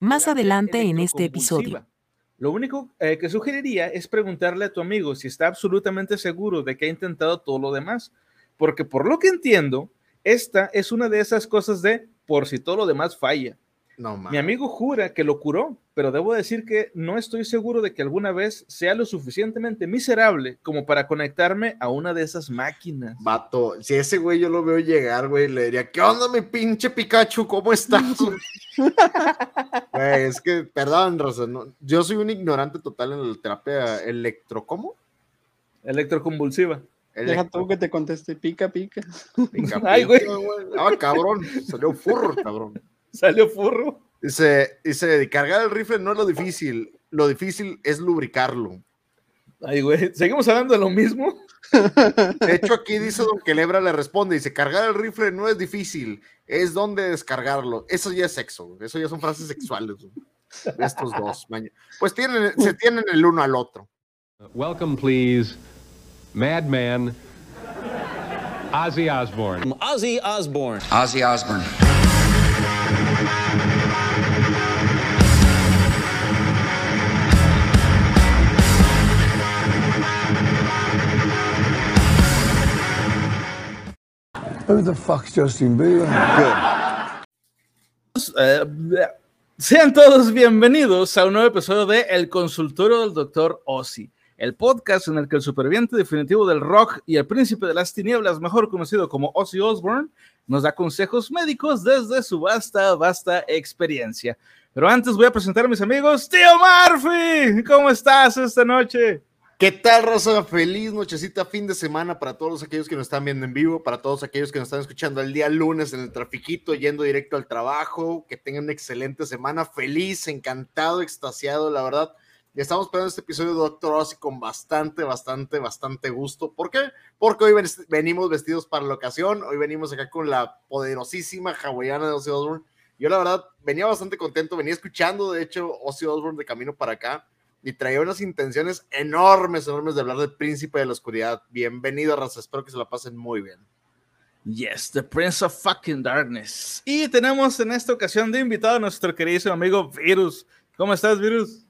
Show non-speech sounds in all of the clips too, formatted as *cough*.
Más adelante en este episodio. Lo único eh, que sugeriría es preguntarle a tu amigo si está absolutamente seguro de que ha intentado todo lo demás, porque por lo que entiendo, esta es una de esas cosas de por si todo lo demás falla. Mi amigo jura que lo curó, pero debo decir que no estoy seguro de que alguna vez sea lo suficientemente miserable como para conectarme a una de esas máquinas. Vato, si ese güey yo lo veo llegar, güey, le diría, ¿qué onda, mi pinche Pikachu? ¿Cómo estás? *laughs* güey, es que, perdón, Rosa, yo soy un ignorante total en la terapia electro, ¿cómo? Electroconvulsiva. Deja tú que te conteste, pica, pica. pica *laughs* Ay, güey. Ah, cabrón, salió furro, cabrón. *laughs* Salió furro. Dice, dice, cargar el rifle no es lo difícil, lo difícil es lubricarlo. Ay, güey, ¿seguimos hablando de lo mismo? *laughs* De hecho, aquí dice Don Quelebra le responde, dice, cargar el rifle no es difícil, es donde descargarlo. Eso ya es sexo, eso ya son frases sexuales de estos dos. Pues tienen, se tienen el uno al otro. Welcome, please, Madman, Ozzy Osbourne. Ozzy Osbourne. Ozzy Osbourne. Who the fuck's Justin Bieber? Eh, sean todos bienvenidos a un nuevo episodio de El Consultorio del Doctor Ozzy, el podcast en el que el superviviente definitivo del rock y el príncipe de las tinieblas, mejor conocido como Ozzy Osbourne, nos da consejos médicos desde su vasta, vasta experiencia. Pero antes voy a presentar a mis amigos. Tío Murphy, ¿cómo estás esta noche? ¿Qué tal, Rosa? Feliz nochecita, fin de semana para todos aquellos que nos están viendo en vivo, para todos aquellos que nos están escuchando el día lunes en el trafiquito, yendo directo al trabajo. Que tengan una excelente semana. Feliz, encantado, extasiado, la verdad. Ya estamos esperando este episodio de Doctor Ozzy con bastante, bastante, bastante gusto. ¿Por qué? Porque hoy venimos vestidos para la ocasión. Hoy venimos acá con la poderosísima hawaiana de Ozzy Osbourne. Yo, la verdad, venía bastante contento. Venía escuchando, de hecho, Ozzy Osbourne de camino para acá y traía unas intenciones enormes, enormes de hablar del príncipe de la oscuridad. Bienvenido, raza. Espero que se la pasen muy bien. Yes, the Prince of Fucking Darkness. Y tenemos en esta ocasión de invitado a nuestro querido amigo Virus. ¿Cómo estás, Virus?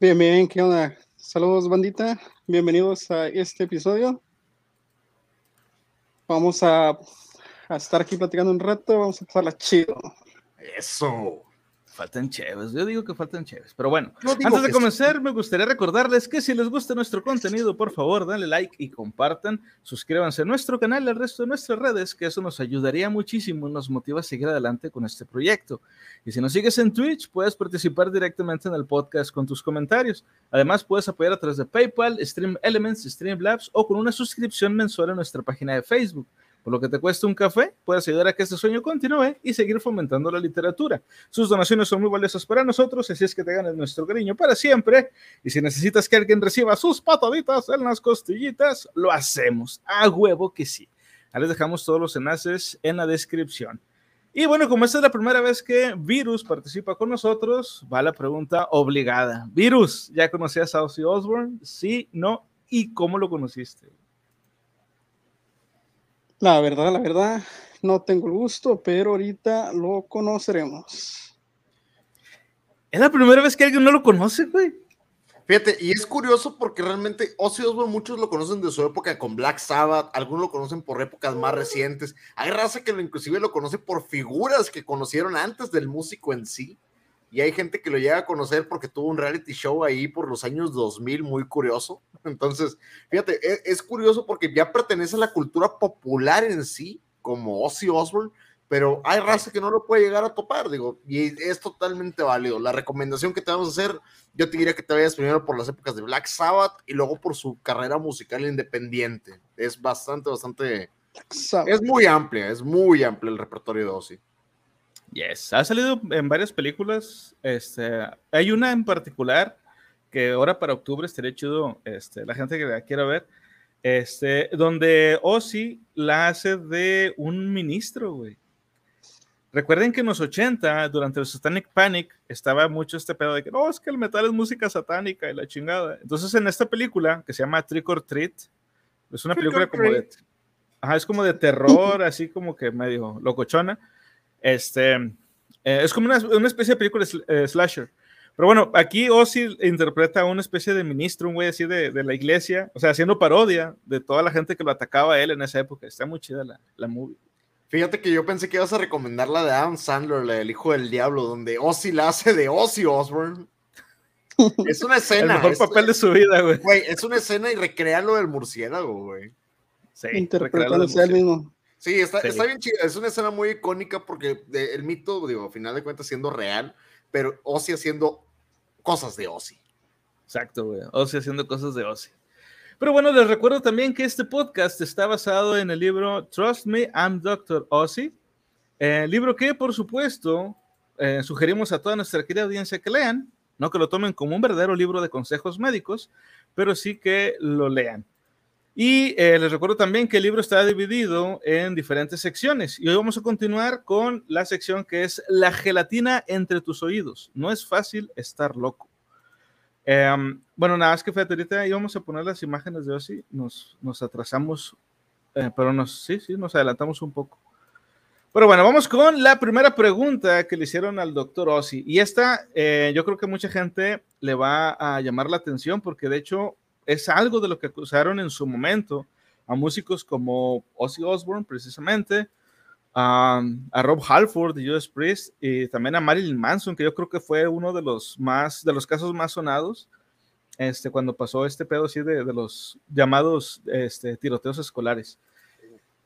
Bien, bien, ¿qué onda? Saludos, bandita. Bienvenidos a este episodio. Vamos a, a estar aquí platicando un rato. Vamos a pasarla chido. Eso. Faltan chéves, yo digo que faltan chéves. Pero bueno, antes de comenzar, me gustaría recordarles que si les gusta nuestro contenido, por favor, denle like y compartan. Suscríbanse a nuestro canal y al resto de nuestras redes, que eso nos ayudaría muchísimo y nos motiva a seguir adelante con este proyecto. Y si nos sigues en Twitch, puedes participar directamente en el podcast con tus comentarios. Además, puedes apoyar a través de PayPal, Stream Elements, Streamlabs o con una suscripción mensual a nuestra página de Facebook. Por lo que te cuesta un café, puedes ayudar a que este sueño continúe y seguir fomentando la literatura. Sus donaciones son muy valiosas para nosotros, así es que te ganes nuestro cariño para siempre. Y si necesitas que alguien reciba sus pataditas en las costillitas, lo hacemos. A huevo que sí. Ahí les dejamos todos los enlaces en la descripción. Y bueno, como esta es la primera vez que Virus participa con nosotros, va la pregunta obligada. Virus, ¿ya conocías a Ozzy Osbourne? Sí, no, ¿y cómo lo conociste? La verdad, la verdad, no tengo el gusto, pero ahorita lo conoceremos. Es la primera vez que alguien no lo conoce, güey. Fíjate, y es curioso porque realmente Ozzy Osbourne muchos lo conocen de su época con Black Sabbath, algunos lo conocen por épocas más recientes. Hay raza que lo, inclusive lo conoce por figuras que conocieron antes del músico en sí. Y hay gente que lo llega a conocer porque tuvo un reality show ahí por los años 2000 muy curioso. *laughs* Entonces, fíjate, es, es, curioso porque ya pertenece a la cultura popular en sí, como Ozzy Osbourne, pero hay raza que no lo puede llegar a topar, digo, y es totalmente válido. La recomendación que te vamos a hacer, yo te diría que te vayas primero por las épocas de Black Sabbath y luego por su carrera musical independiente. Es bastante, bastante... Es muy amplia, es muy amplia el repertorio de Ozzy. Yes, ha salido en varias películas. Este, hay una en particular que ahora para octubre estaría chido, este, la gente que la quiera ver, este, donde Ozzy la hace de un ministro, güey. Recuerden que en los 80, durante el Satanic Panic, estaba mucho este pedo de que no, es que el metal es música satánica y la chingada. Entonces, en esta película que se llama Trick or Treat, es una película como de. Ajá, es como de terror, así como que medio locochona. Este, Eh, es como una, una, especie de película eh, slasher. Pero bueno, aquí Ozzy interpreta a una especie de ministro, un güey así de, de, la iglesia, o sea, haciendo parodia de toda la gente que lo atacaba a él en esa época. Está muy chida la, la movie. Fíjate que yo pensé que ibas a recomendar la de Adam Sandler, la del Hijo del Diablo, donde Ozzy la hace de Ozzy Osbourne. *laughs* Es una escena. El mejor papel de su vida, güey. Güey, es una escena y recrea lo del murciélago, güey. Sí, interpretándose él mismo. Sí está, bien chida. Es una escena muy icónica porque el mito, digo, a final de cuentas siendo real, pero Ozzy haciendo cosas de Ozzy. Exacto, güey. Ozzy haciendo cosas de Ozzy. Pero bueno, les recuerdo también que este podcast está basado en el libro Trust Me, I'm Dr. Ozzy. El eh, libro que, por supuesto, eh, sugerimos a toda nuestra querida audiencia que lean, no que lo tomen como un verdadero libro de consejos médicos, pero sí que lo lean. Y eh, les recuerdo también que el libro está dividido en diferentes secciones. Y hoy vamos a continuar con la sección que es La gelatina entre tus oídos. No es fácil estar loco. Eh, bueno, nada más que fíjate, ahorita íbamos a poner las imágenes de Ozzy. Nos, nos atrasamos, eh, pero nos, sí, sí, nos adelantamos un poco. Pero bueno, vamos con la primera pregunta que le hicieron al doctor Ozzy. Y esta, eh, yo creo que mucha gente le va a llamar la atención porque de hecho es algo de lo que acusaron en su momento a músicos como Ozzy Osbourne, precisamente, a Rob Halford de Judas Priest y también a Marilyn Manson, que yo creo que fue uno de los más, de los casos más sonados, este, cuando pasó este pedo así de, de los llamados este, tiroteos escolares.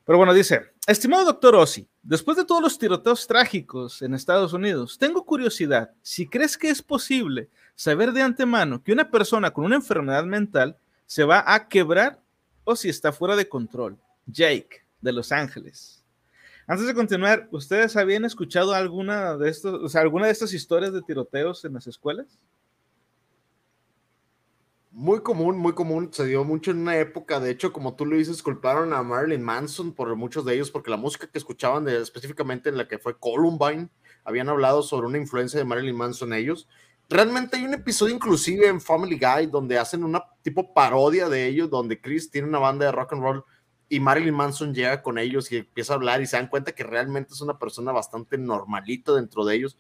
Pero bueno, dice, estimado doctor Ozzy, después de todos los tiroteos trágicos en Estados Unidos, tengo curiosidad, si crees que es posible saber de antemano que una persona con una enfermedad mental se va a quebrar o si está fuera de control. Jake, de Los Ángeles. Antes de continuar, ¿ustedes habían escuchado alguna de estos, o sea, alguna de estas historias de tiroteos en las escuelas? Muy común, muy común, se dio mucho en una época, de hecho, como tú lo dices, culparon a Marilyn Manson por muchos de ellos, porque la música que escuchaban específicamente en la que fue Columbine, habían hablado sobre una influencia de Marilyn Manson ellos. Realmente hay un episodio inclusive en Family Guy donde hacen una tipo parodia de ellos, donde Chris tiene una banda de rock and roll y Marilyn Manson llega con ellos y empieza a hablar y se dan cuenta que realmente es una persona bastante normalita dentro de ellos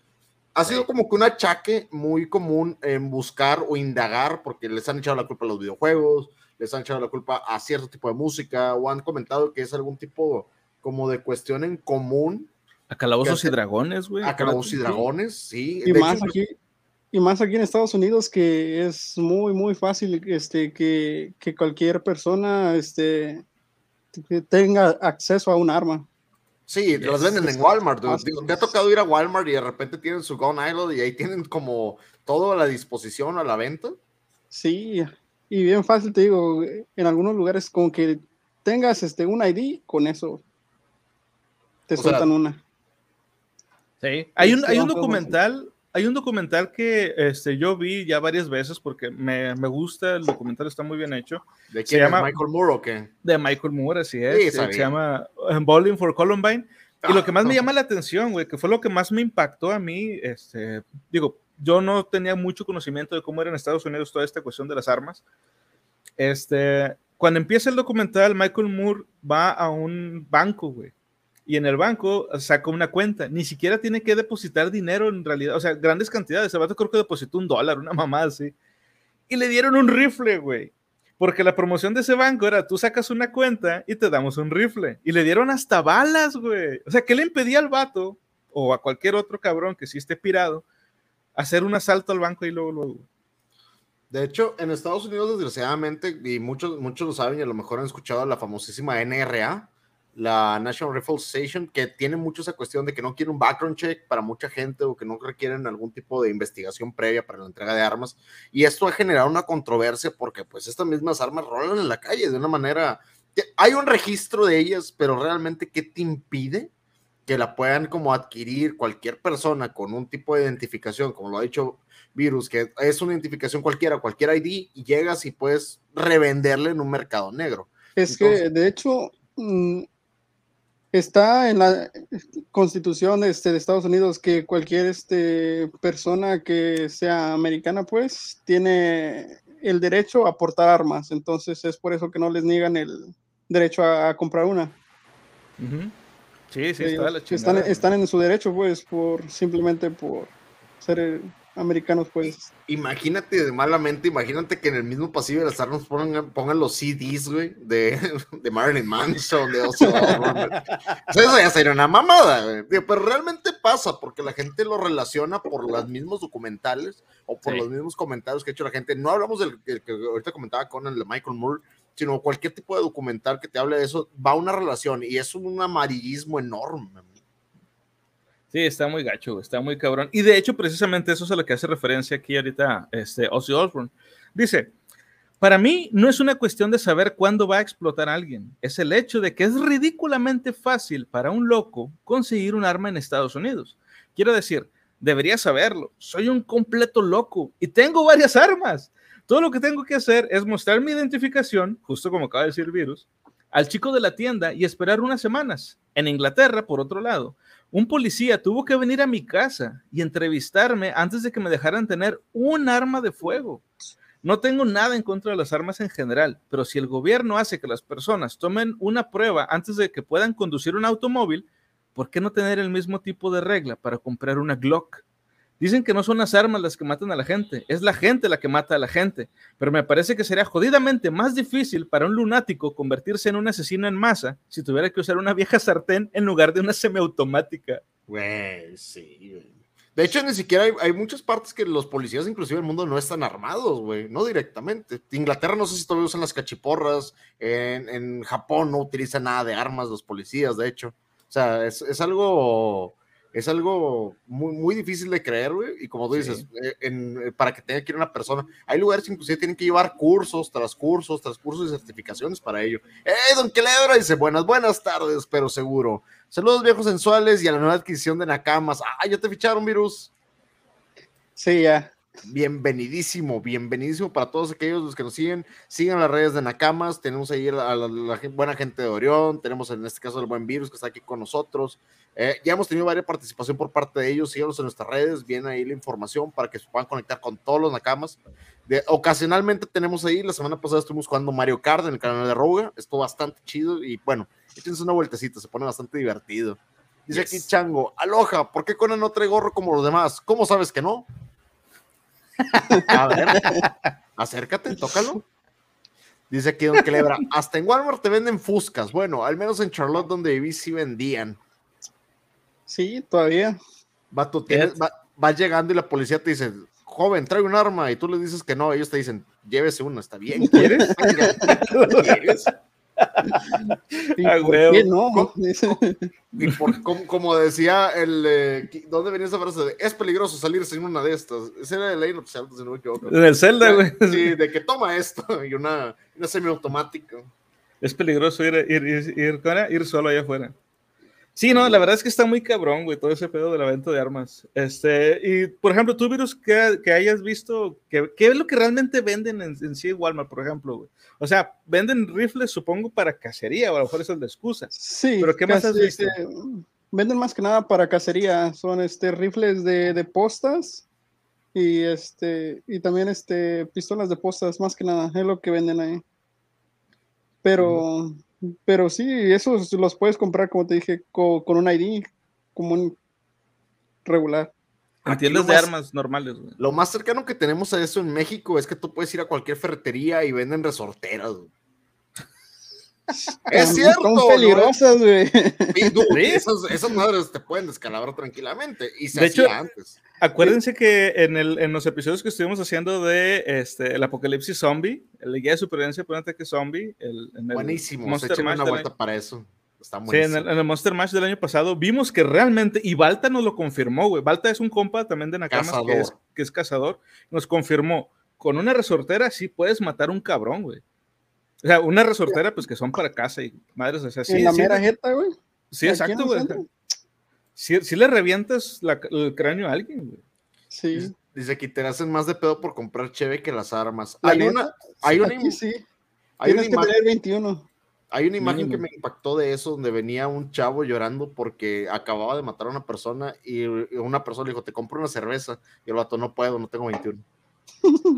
ha sido como que un achaque muy común en buscar o indagar, porque les han echado la culpa a los videojuegos, les han echado la culpa a cierto tipo de música, o han comentado que es algún tipo como de cuestión en común. A calabozos y dragones, güey. A calabozos y dragones, sí. Y más, hecho, aquí, y más aquí en Estados Unidos, que es muy, muy fácil este, que, que cualquier persona este, tenga acceso a un arma. Sí, los venden en Walmart. Digo, me ha tocado ir a Walmart y de repente tienen su Gun Island y ahí tienen como todo a la disposición, a la venta. Sí, y bien fácil, te digo, en algunos lugares con que tengas este, un ID, con eso te o sueltan sea, una. Sí, hay un, hay un documental, hay un documental que este, yo vi ya varias veces porque me, me gusta, el documental está muy bien hecho. ¿De quién? Se llama, ¿Michael Moore o qué? De Michael Moore, así es. Sí, se, se llama Bowling for Columbine. Ah, y lo que más no. me llama la atención, güey, que fue lo que más me impactó a mí, este, digo, yo no tenía mucho conocimiento de cómo era en Estados Unidos toda esta cuestión de las armas. Este, cuando empieza el documental, Michael Moore va a un banco, güey y en el banco saca una cuenta. Ni siquiera tiene que depositar dinero en realidad, o sea, grandes cantidades. El vato creo que depositó un dólar, una mamá así. Y le dieron un rifle, güey. Porque la promoción de ese banco era, tú sacas una cuenta y te damos un rifle. Y le dieron hasta balas, güey. O sea, ¿qué le impedía al vato o a cualquier otro cabrón que sí esté pirado hacer un asalto al banco y luego, luego? De hecho, en Estados Unidos, desgraciadamente, y muchos, muchos lo saben y a lo mejor han escuchado la famosísima NRA, la National Rifle Association, que tiene mucho esa cuestión de que no quiere un background check para mucha gente o que no requieren algún tipo de investigación previa para la entrega de armas. Y esto ha generado una controversia porque pues estas mismas armas rolan en la calle de una manera... Hay un registro de ellas, pero realmente, ¿qué te impide que la puedan como adquirir cualquier persona con un tipo de identificación, como lo ha dicho Virus, que es una identificación cualquiera, cualquier ID, y llegas y puedes revenderle en un mercado negro? Es Entonces, que, de hecho, mm, está en la constitución este, de Estados Unidos que cualquier este, persona que sea americana, pues, tiene el derecho a portar armas. Entonces es por eso que no les niegan el derecho a, a comprar una. Uh -huh. Sí, sí, está la están, están en su derecho, pues, por simplemente por ser americanos, pues. Imagínate de malamente, imagínate que en el mismo pasillo de las armas pongan, pongan los CDs, güey, de, *laughs* de Marilyn Manson, de Ozzy Eso ya sería una mamada, güey. Pero realmente pasa, porque la gente lo relaciona por los mismos documentales o por los mismos comentarios que ha hecho la gente. No hablamos del, que ahorita comentaba con el de Michael Moore, sino cualquier tipo de documental que te hable de eso, va a una relación y es un amarillismo enorme. Sí, está muy gacho, está muy cabrón. Y de hecho, precisamente eso es a lo que hace referencia aquí ahorita este, Ozzy Osbourne. Dice, para mí no es una cuestión de saber cuándo va a explotar alguien, es el hecho de que es ridículamente fácil para un loco conseguir un arma en Estados Unidos. Quiero decir, debería saberlo, soy un completo loco y tengo varias armas. Todo lo que tengo que hacer es mostrar mi identificación, justo como acaba de decir virus, al chico de la tienda y esperar unas semanas. En Inglaterra, por otro lado, un policía tuvo que venir a mi casa y entrevistarme antes de que me dejaran tener un arma de fuego. No tengo nada en contra de las armas en general, pero si el gobierno hace que las personas tomen una prueba antes de que puedan conducir un automóvil, ¿por qué no tener el mismo tipo de regla para comprar una Glock? Dicen que no son las armas las que matan a la gente, es la gente la que mata a la gente. Pero me parece que sería jodidamente más difícil para un lunático convertirse en un asesino en masa si tuviera que usar una vieja sartén en lugar de una semiautomática. Güey, sí, De hecho, ni siquiera hay, muchas partes que los policías, inclusive el mundo, no están armados, güey, no directamente. Inglaterra no sé si todavía usan las cachiporras, en, Japón no utilizan nada de armas los policías, de hecho. O sea, es algo es algo muy, muy difícil de creer, güey. Y como tú dices, eh, eh, para que tenga que ir una persona, hay lugares que inclusive tienen que llevar cursos tras cursos, tras cursos y certificaciones para ello. ¡Eh, don Quelebra! Dice, buenas, buenas tardes, pero seguro. Saludos viejos sensuales y a la nueva adquisición de Nakamas. ¡Ah, ya te ficharon, virus! Sí, ya. Bienvenidísimo, bienvenidísimo para todos aquellos los que nos siguen. Sigan las redes de Nakamas. Tenemos ahí a la, buena gente de Orión. Tenemos en este caso el buen virus que está aquí con nosotros. Eh, ya hemos tenido varias participación por parte de ellos. Síganos en nuestras redes. Viene ahí la información para que se puedan conectar con todos los Nakamas. De, ocasionalmente tenemos ahí. La semana pasada estuvimos jugando Mario Kart en el canal de Roga. Estuvo bastante chido y bueno, échense una vueltecita. Se pone bastante divertido. Dice aquí Chango, aloja, ¿por qué Conan no trae gorro como los demás? ¿Cómo sabes que no? A ver, *laughs* acércate, tócalo. Dice aquí Don Clebra, hasta en Walmart te venden fuscas. Bueno, al menos en Charlotte donde viví sí vendían. Sí, todavía. Va, tú va, llegando y la policía te dice, joven, trae un arma, y tú le dices que no, ellos te dicen, llévese una, está bien. ¿Quieres? *laughs* ¿Quieres? Y *laughs* como, decía el. Eh, ¿Dónde venía esa frase? es peligroso salir sin una de estas. Ese era el ley oficial, si no me equivoco. En el Zelda, güey. Sí, de que toma esto *laughs* y una, una semiautomática. Es peligroso ir, ir, ir, ir, ir solo allá afuera. Sí, no, la verdad es que está muy cabrón, güey, todo ese pedo de la venta de armas. Este, y por ejemplo, tú, Virus, que, que hayas visto, que, ¿qué es lo que realmente venden en, en sí Walmart, por ejemplo, güey? O sea, venden rifles, supongo, para cacería, o a lo mejor eso es de excusa. Sí. Pero ¿qué más has visto? Este, venden más que nada para cacería, son este, rifles de, de postas y, este, y también este, pistolas de postas, más que nada, es lo que venden ahí. Pero... Pero sí, esos los puedes comprar, como te dije, con, un ID como un regular. En tiendas de armas normales. Lo más cercano que tenemos a eso en México es que tú puedes ir a cualquier ferretería y venden resorteras. Es cierto. Son peligrosas, güey. esas, madres te pueden descalabrar tranquilamente. Y se de hecho, antes. Acuérdense que en, el, en los episodios que estuvimos haciendo de este, el apocalipsis zombie, el guía de supervivencia por un ataque zombie, el, Buenísimo, Monster Mash una vuelta para eso. Está sí, en el, Monster Mash del año pasado vimos que realmente, y Balta nos lo confirmó, güey. Balta es un compa también de Nakamas que es, que es cazador, nos confirmó, con una resortera sí puedes matar un cabrón, güey. O sea, una resortera, pues que son para casa y madres, o sea, sí. En la mera jeta, güey. Sí, exacto, güey. Si, le revientas el cráneo a alguien, güey. Sí. Dice que te hacen más de pedo por comprar cheve que las armas. hay una, hay una, sí. Hay Tienes una imagen, 21. Hay una imagen que me impactó de eso, donde venía un chavo llorando porque acababa de matar a una persona y una persona le dijo, te compro una cerveza. Y el vato, no puedo, no tengo 21.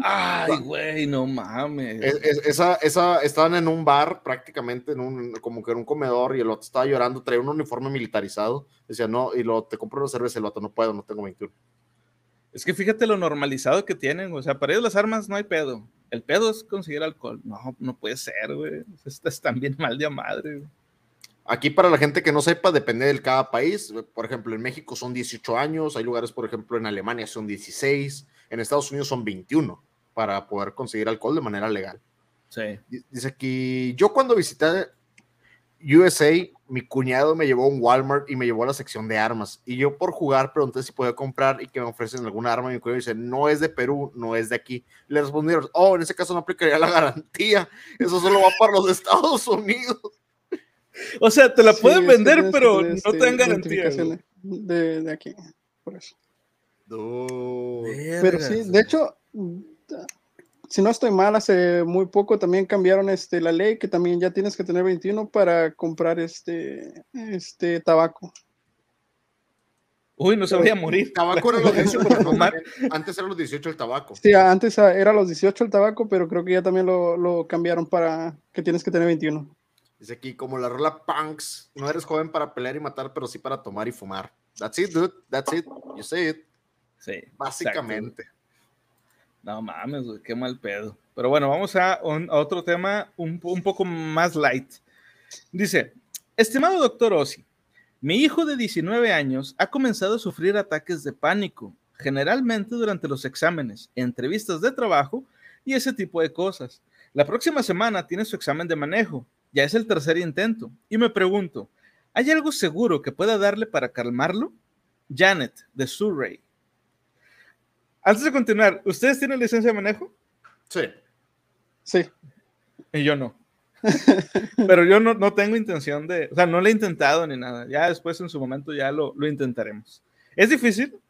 Ay, güey, no mames. esa, esa, estaban en un bar prácticamente, en un, como que en un comedor, y el otro estaba llorando, traía un uniforme militarizado. Decía, no, y lo te compro una cerveza, el otro, no puedo, no tengo 21. Es que fíjate lo normalizado que tienen, o sea, para ellos las armas no hay pedo. El pedo es conseguir alcohol. No, no puede ser, güey. Están bien mal de madre, güey. Aquí para la gente que no sepa, depende de cada país. Por ejemplo, en México son 18 años, hay lugares, por ejemplo, en Alemania son 16, en Estados Unidos son 21 para poder conseguir alcohol de manera legal. Sí. Dice aquí, yo cuando visité USA, mi cuñado me llevó a un Walmart y me llevó a la sección de armas. Y yo por jugar pregunté si podía comprar y que me ofrecen alguna arma. Y mi cuñado dice, no es de Perú, no es de aquí. Le respondieron, oh, en ese caso no aplicaría la garantía. Eso solo va para los Estados Unidos. O sea, te la pueden vender, pero no te dan garantía. De, de, aquí, por eso. Pero sí, de hecho, si no estoy mal, hace muy poco también cambiaron este, la ley que también ya tienes que tener 21 para comprar este, este tabaco. Uy, no se vaya a morir. Tabaco era *laughs* los 18, antes eran los 18 el tabaco. Sí, antes era los 18 el tabaco, pero creo que ya también lo, lo cambiaron para que tienes que tener 21. Dice aquí, como la rola Punks, no eres joven para pelear y matar, pero sí para tomar y fumar. That's it, dude. That's it. You say it. Sí. Básicamente. No mames, güey, qué mal pedo. Pero bueno, vamos a, otro tema un, un, poco más light. Dice, estimado doctor Ossi, mi hijo de 19 años ha comenzado a sufrir ataques de pánico, generalmente durante los exámenes, entrevistas de trabajo y ese tipo de cosas. La próxima semana tiene su examen de manejo ya es el tercer intento. Y me pregunto, ¿hay algo seguro que pueda darle para calmarlo? Janet, de Surrey. Antes de continuar, ¿ustedes tienen licencia de manejo? Sí. Sí. Y yo no. *laughs* Pero yo no, tengo intención de, o sea, no lo he intentado ni nada. Ya después en su momento ya lo, lo intentaremos. ¿Es difícil?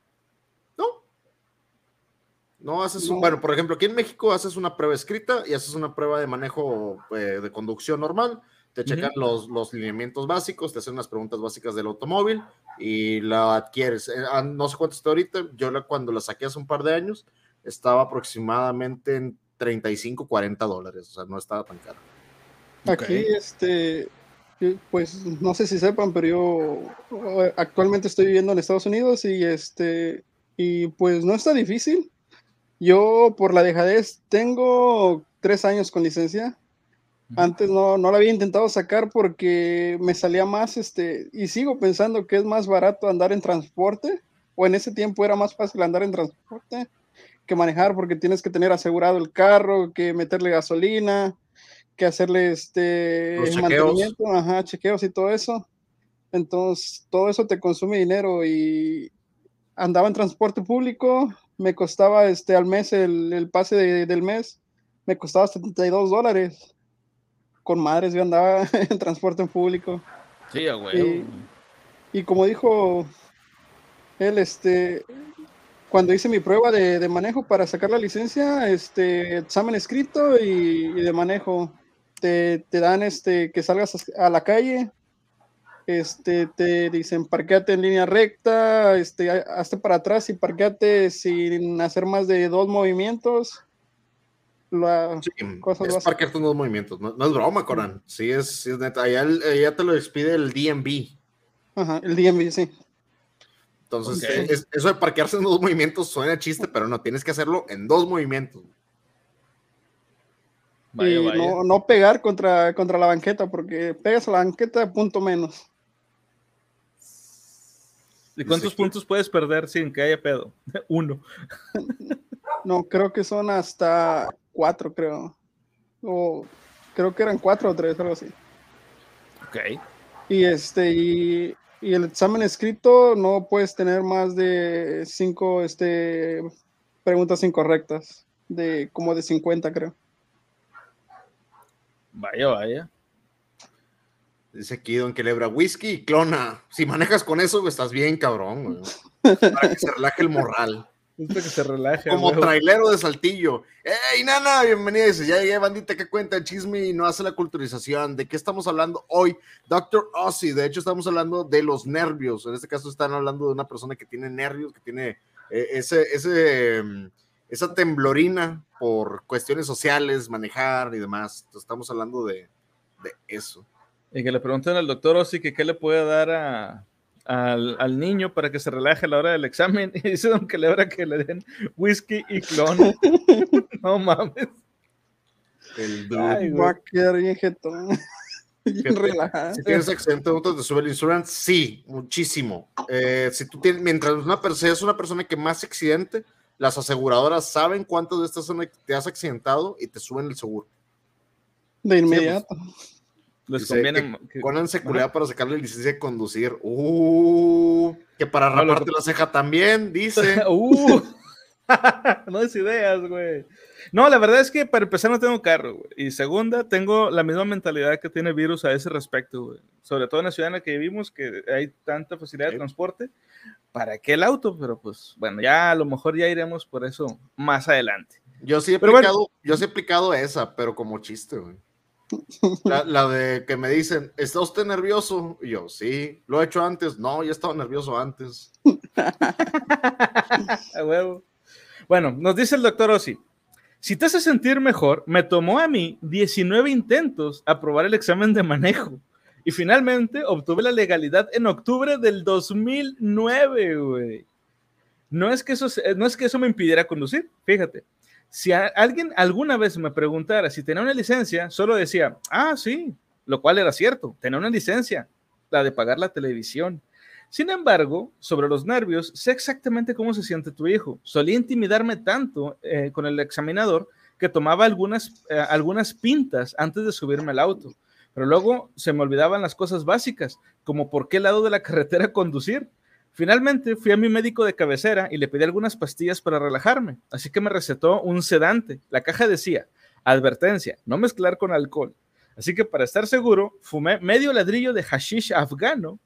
No haces un, bueno, por ejemplo, aquí en México haces una prueba escrita y haces una prueba de manejo eh, de conducción normal, te checan los, los lineamientos básicos, te hacen unas preguntas básicas del automóvil y la adquieres. Eh, ah, no sé cuánto está ahorita, yo la, cuando la saqué hace un par de años estaba aproximadamente en 35, 40 dólares, o sea, no estaba tan caro. Aquí, este, pues no sé si sepan, pero yo eh, actualmente estoy viviendo en Estados Unidos y este, y pues no está difícil yo, por la dejadez, tengo tres años con licencia. Antes no, no la había intentado sacar porque me salía más, este, y sigo pensando que es más barato andar en transporte, o en ese tiempo era más fácil andar en transporte que manejar porque tienes que tener asegurado el carro, que meterle gasolina, que hacerle este mantenimiento, ajá, chequeos y todo eso. Entonces, todo eso te consume dinero y andaba en transporte público, me costaba este, al mes el, pase del mes, me costaba 72 dólares. Con madres yo andaba *laughs* en transporte en público. Sí, güey. Y, como dijo él, este, cuando hice mi prueba de, manejo para sacar la licencia, este, examen escrito y, de manejo, te, te, dan este, que salgas a la calle, este, te dicen parqueate en línea recta, este, hazte para atrás y parqueate sin hacer más de dos movimientos. La es parquearte en dos movimientos, no, es broma, Coran. Sí, es, es neta. Allá, te lo despide el DMV. Ajá, el DMV, sí. Entonces, eso de parquearse en dos movimientos suena chiste, pero no, tienes que hacerlo en dos movimientos. y No, no, pegar contra, contra la banqueta, porque pegas a la banqueta, punto menos. ¿Y cuántos puntos puedes perder sin que haya pedo? *laughs* Uno. No, creo que son hasta cuatro, creo. O creo que eran cuatro o tres, algo así. Ok. Y este, y, el examen escrito no puedes tener más de cinco este, preguntas incorrectas. De como de 50, creo. Vaya, vaya. Dice aquí Don Quelebra, whisky y clona. Si manejas con eso, estás bien, cabrón. Para que se relaje el moral. Que se relaje, Como trailero de Saltillo. ¡Ey, nana! Bienvenida. Dice, ya llegué, bandita, que cuenta el chisme y no hace la culturización. ¿De qué estamos hablando hoy? Doctor Ozzy. De hecho, estamos hablando de los nervios. En este caso, están hablando de una persona que tiene nervios, que tiene eh, ese, ese, mm, esa temblorina por cuestiones sociales, manejar y demás. estamos hablando de, de, eso. Y que le pregunten al doctor Ossi que qué le puede dar a, al, al, niño para que se relaje a la hora del examen. *laughs* Y dice Don Celebra que le den whisky y clon. *laughs* no mames. El Ay, va a quedar bien jetón. *laughs* Si tienes accidente de te sube el insurance, sí, muchísimo. Eh, si tú tienes, mientras una persona es una persona que más accidente, las aseguradoras saben cuántas de estas son te has accidentado y te suben el seguro. De inmediato. Les conviene. Que, para sacarle licencia de conducir. Uh, que para raparte la ceja también, dice. *laughs* uh, *laughs* no es ideas, güey. No, la verdad es que para empezar no tengo carro, güey. Y segunda, tengo la misma mentalidad que tiene Virus a ese respecto, güey. Sobre todo en la ciudad en la que vivimos, que hay tanta facilidad de transporte. ¿Para qué el auto? Pero pues, bueno, ya a lo mejor ya iremos por eso más adelante. Yo sí he aplicado, yo sí he aplicado esa, pero como chiste, güey. La, de que me dicen, ¿está usted nervioso? Y yo, sí. ¿Lo he hecho antes? No, ya estaba nervioso antes. *laughs* Bueno, nos dice el doctor Ossi, si te hace sentir mejor, me tomó a mí 19 intentos aprobar el examen de manejo y finalmente obtuve la legalidad en octubre del 2009, güey. No es que eso, no es que eso me impidiera conducir, fíjate. Si alguien alguna vez me preguntara si tenía una licencia, solo decía, ah, sí, lo cual era cierto, tenía una licencia, la de pagar la televisión. Sin embargo, sobre los nervios, sé exactamente cómo se siente tu hijo. Solía intimidarme tanto eh, con el examinador que tomaba algunas, eh, algunas pintas antes de subirme al auto. Pero luego se me olvidaban las cosas básicas, como por qué lado de la carretera conducir. Finalmente fui a mi médico de cabecera y le pedí algunas pastillas para relajarme, así que me recetó un sedante. La caja decía, advertencia, no mezclar con alcohol. Así que para estar seguro, fumé medio ladrillo de hashish afgano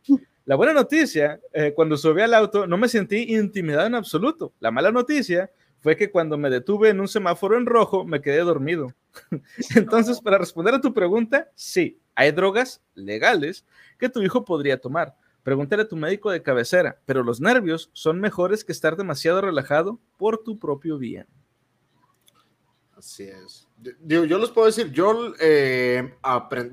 la buena noticia, eh, cuando subí al auto, no me sentí intimidado en absoluto. La mala noticia fue que cuando me detuve en un semáforo en rojo, me quedé dormido. *laughs* Entonces, para responder a tu pregunta, sí, hay drogas legales que tu hijo podría tomar. Pregúntale a tu médico de cabecera, pero los nervios son mejores que estar demasiado relajado por tu propio bien. Así es. Yo, les puedo decir, yo, eh,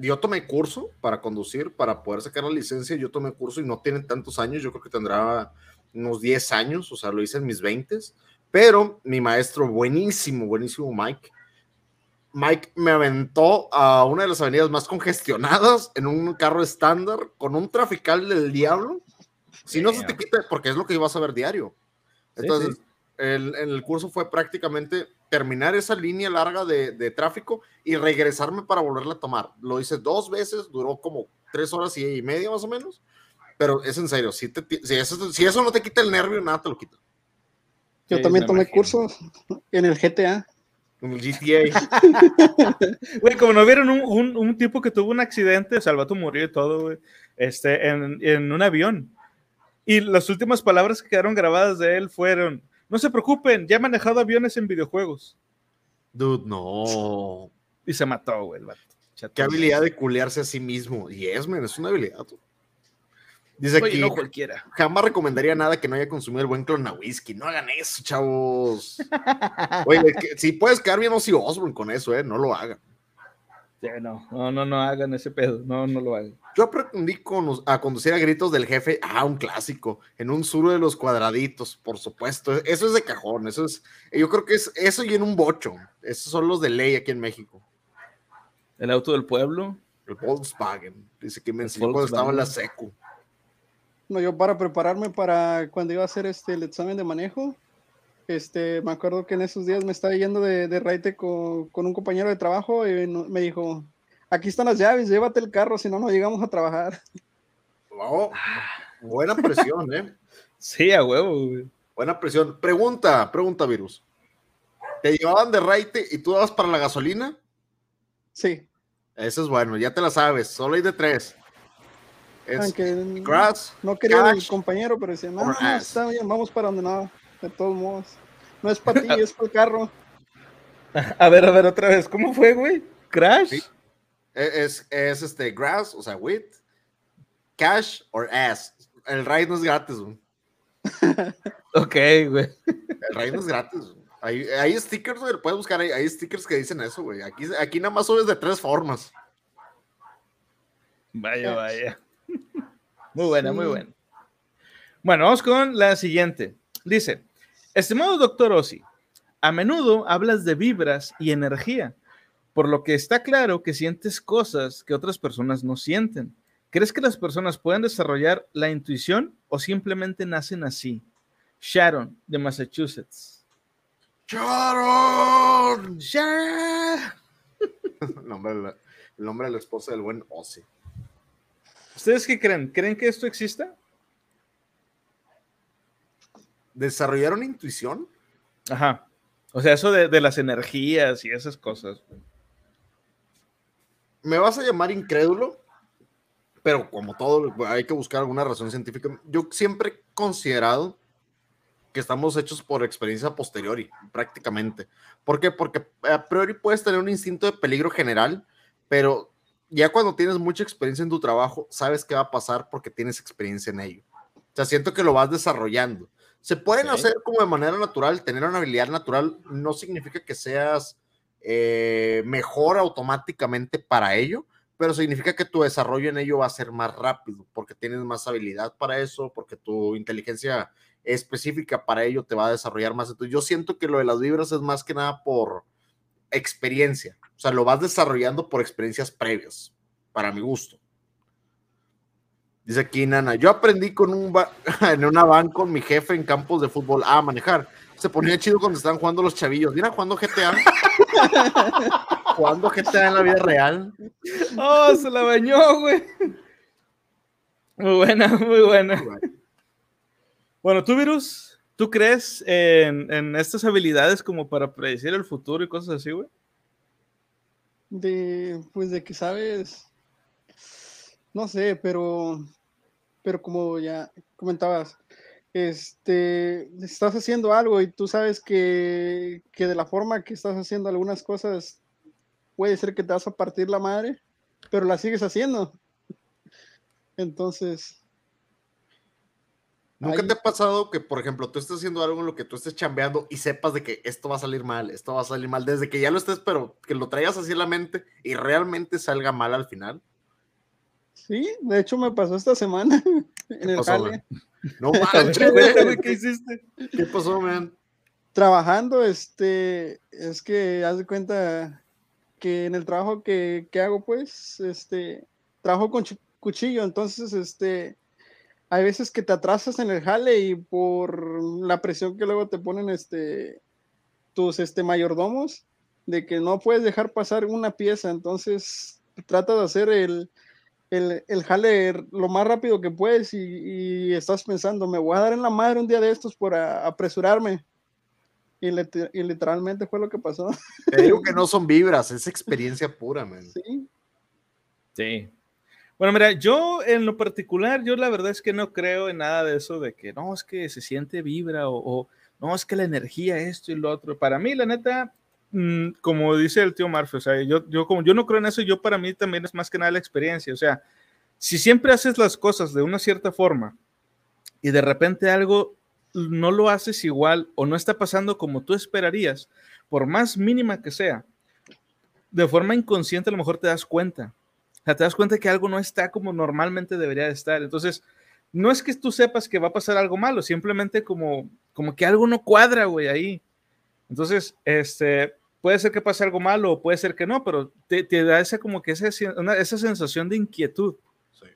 yo tomé curso para conducir, para poder sacar la licencia, yo tomé curso y no tiene tantos años, yo creo que tendrá unos 10 años, o sea, lo hice en mis 20, pero mi maestro, buenísimo, buenísimo Mike, Mike me aventó a una de las avenidas más congestionadas en un carro estándar con un trafical del diablo. Si no se te quita, porque es lo que ibas a ver diario. Entonces, El, el curso fue prácticamente terminar esa línea larga de, tráfico y regresarme para volverla a tomar. Lo hice dos veces, duró como tres horas y media más o menos, pero es en serio, si, eso, no te quita el nervio, nada te lo quita. Yo también tomé cursos en el GTA. En el GTA. *laughs* Güey, como no vieron un, tipo que tuvo un accidente, Salvato murió y todo, güey, este, en, en un avión. Y las últimas palabras que quedaron grabadas de él fueron, no se preocupen, ya he manejado aviones en videojuegos. Dude, no. Y se mató, güey, el vato. Qué habilidad de culearse a sí mismo. Y es, man, es una habilidad. Dice aquí, no cualquiera. jamás recomendaría nada que no haya consumido el buen clona whisky. No hagan eso, chavos. Oye, si puedes quedar bien Ozzy Osbourne con eso, eh, no lo hagan no, no, no, no hagan ese pedo, no, no lo hagan. Yo aprendí a conducir a gritos del jefe, ah, un clásico, en un sur de los cuadraditos, por supuesto, eso es de cajón, eso es, yo creo que es eso y en un bocho, esos son los de ley aquí en México. ¿El auto del pueblo? El Volkswagen, dice que me enseñó cuando estaba en la secu. No, yo para prepararme para cuando iba a hacer este, el examen de manejo, este, me acuerdo que en esos días me estaba yendo de, de raite con, con, un compañero de trabajo y me dijo, aquí están las llaves, llévate el carro, si no, no llegamos a trabajar. buena presión, ¿eh? *laughs* Sí, a huevo, Buena presión. Pregunta, pregunta, Virus. ¿Te llevaban de raite y tú dabas para la gasolina? Sí. Eso es bueno, ya te la sabes, solo hay de tres. Es grass, no quería el compañero, pero decía, no, está bien, vamos para donde nada de todos modos. No es para ti, *laughs* es para el carro. *laughs* A ver, a ver, otra vez, ¿cómo fue, güey? ¿Crash? E, es, es, este, grass, o sea, with, cash or ass. El ride no es gratis, güey. *laughs* ok, güey. El ride no es gratis, Hay, hay stickers, güey, puedes buscar, hay, hay, stickers que dicen eso, güey. Aquí, aquí nada más subes de tres formas. Vaya, vaya. Muy buena, muy buena. Bueno, vamos con la siguiente. Dice, estimado doctor Ossi, a menudo hablas de vibras y energía, por lo que está claro que sientes cosas que otras personas no sienten. ¿Crees que las personas pueden desarrollar la intuición o simplemente nacen así? Sharon, de Massachusetts. Sharon. Sharon. *laughs* el, nombre el nombre de la esposa del buen Ozzy. ¿Ustedes qué creen? ¿Creen que esto exista? ¿Desarrollaron intuición? Ajá. O sea, eso de, de, las energías y esas cosas. ¿Me vas a llamar incrédulo? Pero como todo, hay que buscar alguna razón científica. Yo siempre he considerado que estamos hechos por experiencia posteriori, prácticamente. ¿Por qué? Porque a priori puedes tener un instinto de peligro general, pero ya cuando tienes mucha experiencia en tu trabajo, sabes qué va a pasar porque tienes experiencia en ello. O sea, siento que lo vas desarrollando. Se pueden hacer como de manera natural, tener una habilidad natural no significa que seas eh, mejor automáticamente para ello, pero significa que tu desarrollo en ello va a ser más rápido porque tienes más habilidad para eso, porque tu inteligencia específica para ello te va a desarrollar más. Entonces, yo siento que lo de las vibras es más que nada por experiencia. O sea, lo vas desarrollando por experiencias previas, para mi gusto. Dice aquí Nana, yo aprendí con un *laughs* en una van con mi jefe en campos de fútbol a manejar. Se ponía chido cuando estaban jugando los chavillos. Mira, jugando GTA. *laughs* jugando GTA en la vida real. Oh, se la bañó, güey. Muy buena, muy buena. Bueno, tú, Virus, ¿tú crees en, en estas habilidades como para predecir el futuro y cosas así, güey? De, pues de que sabes, no sé, pero, pero como ya comentabas, este, estás haciendo algo y tú sabes que, que de la forma que estás haciendo algunas cosas, puede ser que te vas a partir la madre, pero la sigues haciendo. Entonces, ¿Nunca te ha pasado que, por ejemplo, tú estés haciendo algo en lo que tú estés chambeando y sepas de que esto va a salir mal, esto va a salir mal, desde que ya lo estés, pero que lo traigas así en la mente y realmente salga mal al final? Sí, de hecho me pasó esta semana *laughs* en el pasó. No *laughs* manches, güey, ¿qué hiciste? ¿Qué pasó, man? Trabajando, este, es que haz de cuenta que en el trabajo que, que hago, pues, este, trabajo con cuchillo, entonces, este, hay veces que te atrasas en el jale y por la presión que luego te ponen este tus este mayordomos de que no puedes dejar pasar una pieza, entonces trata de hacer el, el, el jale lo más rápido que puedes y, y, estás pensando, me voy a dar en la madre un día de estos por a, apresurarme. Y, le, y, literalmente fue lo que pasó. Te digo *laughs* que no son vibras, es experiencia pura, man. Sí. Sí, bueno, mira, yo en lo particular, yo la verdad es que no creo en nada de eso de que no, es que se siente vibra o, no, es que la energía, esto y lo otro. Para mí, la neta, mmm, como dice el tío Murphy, o sea, yo, yo, como yo no creo en eso, yo para mí también es más que nada la experiencia. O sea, si siempre haces las cosas de una cierta forma y de repente algo no lo haces igual o no está pasando como tú esperarías, por más mínima que sea, de forma inconsciente a lo mejor te das cuenta sea, te das cuenta que algo no está como normalmente debería de estar. Entonces, no es que tú sepas que va a pasar algo malo, simplemente como, como que algo no cuadra, güey, ahí. Entonces, este, puede ser que pase algo malo o puede ser que no, pero te, te da esa como que esa, una, esa sensación de inquietud. Sí.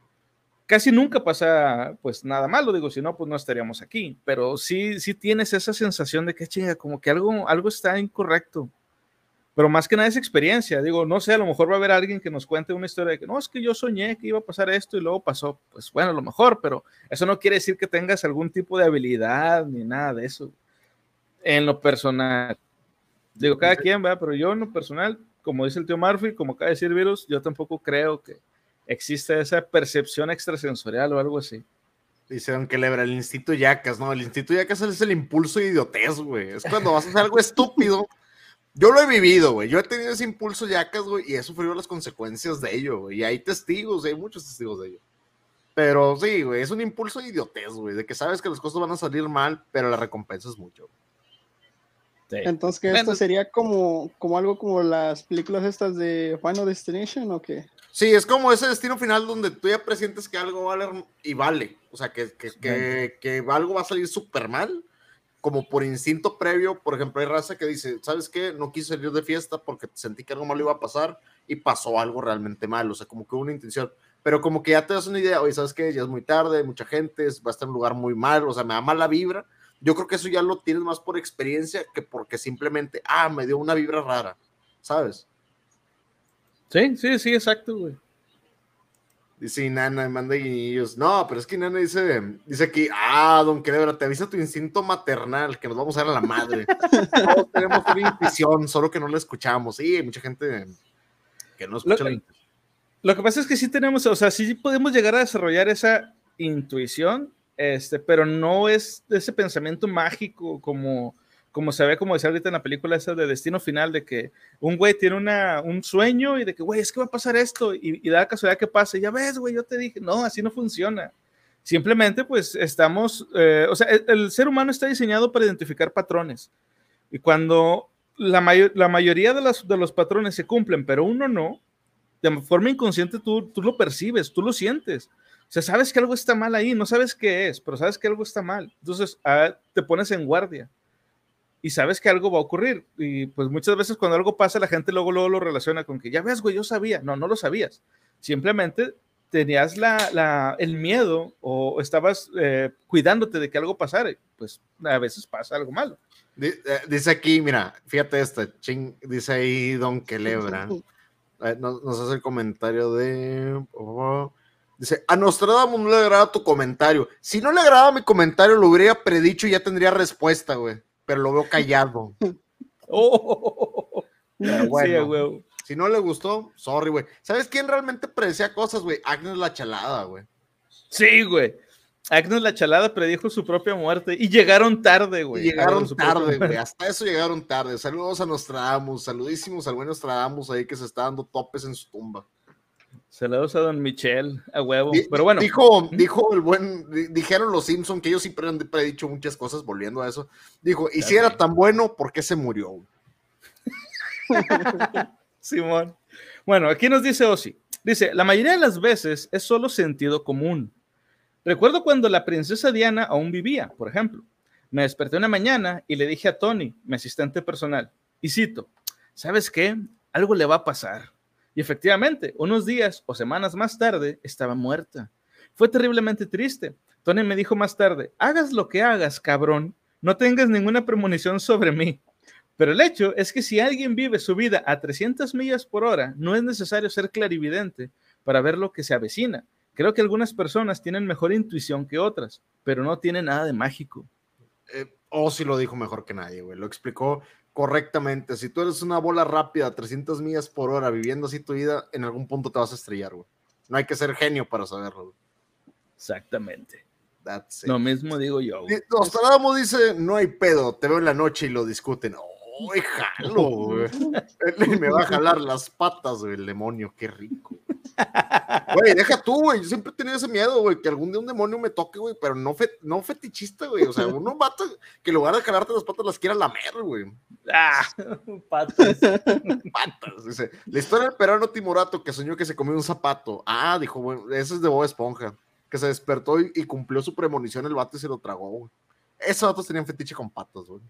Casi nunca pasa pues nada malo, digo, si no, pues no estaríamos aquí, pero sí, sí tienes esa sensación de que chinga, como que algo, algo está incorrecto pero más que nada es experiencia. Digo, no sé, a lo mejor va a haber alguien que nos cuente una historia de que no, es que yo soñé que iba a pasar esto y luego pasó. Pues bueno, a lo mejor, pero eso no quiere decir que tengas algún tipo de habilidad ni nada de eso. En lo personal, digo, cada quien va, pero yo en lo personal, como dice el tío Murphy, como acaba de decir Virus, yo tampoco creo que exista esa percepción extrasensorial o algo así. Dice Don Kelebra, el Instituto Yacas, ¿no? El Instituto Yacas es el impulso de idiotez, güey. Es cuando vas a hacer algo *laughs* estúpido yo lo he vivido, güey. Yo he tenido ese impulso yacas, güey, y he sufrido las consecuencias de ello, güey. Y hay testigos, hay muchos testigos de ello. Pero sí, güey, es un impulso de idiotez, güey, de que sabes que las cosas van a salir mal, pero la recompensa es mucho. Entonces, que esto sería como, como algo como las películas estas de Final Destination o qué? Sí, es como ese destino final donde tú ya presientes que algo vale y vale. O sea, que, que, que, que algo va a salir súper mal, como por instinto previo. Por ejemplo, hay raza que dice, ¿sabes qué? No quise salir de fiesta porque sentí que algo malo iba a pasar y pasó algo realmente mal. O sea, como que hubo una intención. Pero como que ya te das una idea, oye, ¿sabes qué? Ya es muy tarde, mucha gente, va a estar en un lugar muy mal, o sea, me da mala vibra yo creo que eso ya lo tienes más por experiencia que porque simplemente, ah, me dio una vibra rara, ¿sabes? Sí, sí, sí, exacto, güey. Dice Nana, manda guiñillos. No, pero es que Nana dice, dice aquí, ah, don Quedebra, te avisa tu instinto maternal, que nos vamos a dar a la madre. Todos tenemos una intuición, solo que no la escuchamos. Sí, hay mucha gente que no escucha lo, la intuición. Lo que pasa es que sí tenemos, o sea, sí podemos llegar a desarrollar esa intuición, este, pero no es ese pensamiento mágico como, como se ve, como decía ahorita en la película esa de Destino Final, de que un güey tiene una, un sueño y de que, güey, es que va a pasar esto y, da la casualidad que pase. Ya ves, güey, yo te dije, no, así no funciona. Simplemente, pues, estamos, eh, o sea, el, ser humano está diseñado para identificar patrones. Y cuando la, la mayoría de, las, de los patrones se cumplen, pero uno no, de forma inconsciente tú, tú lo percibes, tú lo sientes. O sea, sabes que algo está mal ahí, no sabes qué es, pero sabes que algo está mal. Entonces ah, te pones en guardia y sabes que algo va a ocurrir. Y pues muchas veces cuando algo pasa, la gente luego, luego lo relaciona con que, ya ves, güey, yo sabía. No, no lo sabías. Simplemente tenías la, el miedo o estabas eh, cuidándote de que algo pasara. Pues a veces pasa algo malo. Eh, dice aquí, mira, fíjate esta, ching, dice ahí Don Quelebra. Eh, nos, nos, hace el comentario de... Oh, Dice, a Nostradamus no le agrada tu comentario. Si no le agrada mi comentario, lo hubiera predicho y ya tendría respuesta, güey. Pero lo veo callado. *laughs* oh, bueno, güey. Si no le gustó, sorry, güey. ¿Sabes quién realmente predecía cosas, güey? Agnes la chalada, güey. Sí, güey. Agnes la chalada predijo su propia muerte y llegaron tarde, güey. Llegaron tarde, güey. Hasta eso llegaron tarde. Saludos a Nostradamus. Saludísimos al buen Nostradamus ahí que se está dando topes en su tumba. Saludos a Don Michel, a huevo. Pero bueno. Dijo, dijo el buen, dijeron los Simpson que ellos siempre han predicho muchas cosas, volviendo a eso. Dijo, y si era tan bueno, ¿por qué se murió? *laughs* Simón. Bueno, aquí nos dice Osi. Dice, la mayoría de las veces es solo sentido común. Recuerdo cuando la princesa Diana aún vivía, por ejemplo. Me desperté una mañana y le dije a Tony, mi asistente personal, y cito, ¿sabes qué? Algo le va a pasar. Y efectivamente, unos días o semanas más tarde estaba muerta. Fue terriblemente triste. Tony me dijo más tarde, hagas lo que hagas, cabrón, no tengas ninguna premonición sobre mí. Pero el hecho es que si alguien vive su vida a 300 millas por hora, no es necesario ser clarividente para ver lo que se avecina. Creo que algunas personas tienen mejor intuición que otras, pero no tiene nada de mágico. Eh, o si lo dijo mejor que nadie, güey. Lo explicó correctamente. Si tú eres una bola rápida a 300 millas por hora viviendo así tu vida, en algún punto te vas a estrellar, güey. No hay que ser genio para saberlo. Exactamente. Lo mismo digo yo. Nostradamus dice, no hay pedo, te veo en la noche y lo discuten. ¡Uy, jalo, güey! *laughs* Me va a jalar las patas, güey, el demonio, qué rico. Güey, deja tú, güey. Yo siempre he tenido ese miedo, güey, que algún día un demonio me toque, güey, pero no, no fetichista, güey. O sea, *laughs* uno mata que en lugar de jalarte las patas las quiera lamer, güey. Ah, *laughs* patas. patas. Dice, la historia del perano timorato que soñó que se comió un zapato. Ah, dijo, bueno, eso es de Bob Esponja. Que se despertó y, y cumplió su premonición el vato y se lo tragó, güey. Esos vatos tenían fetiche con patas, güey.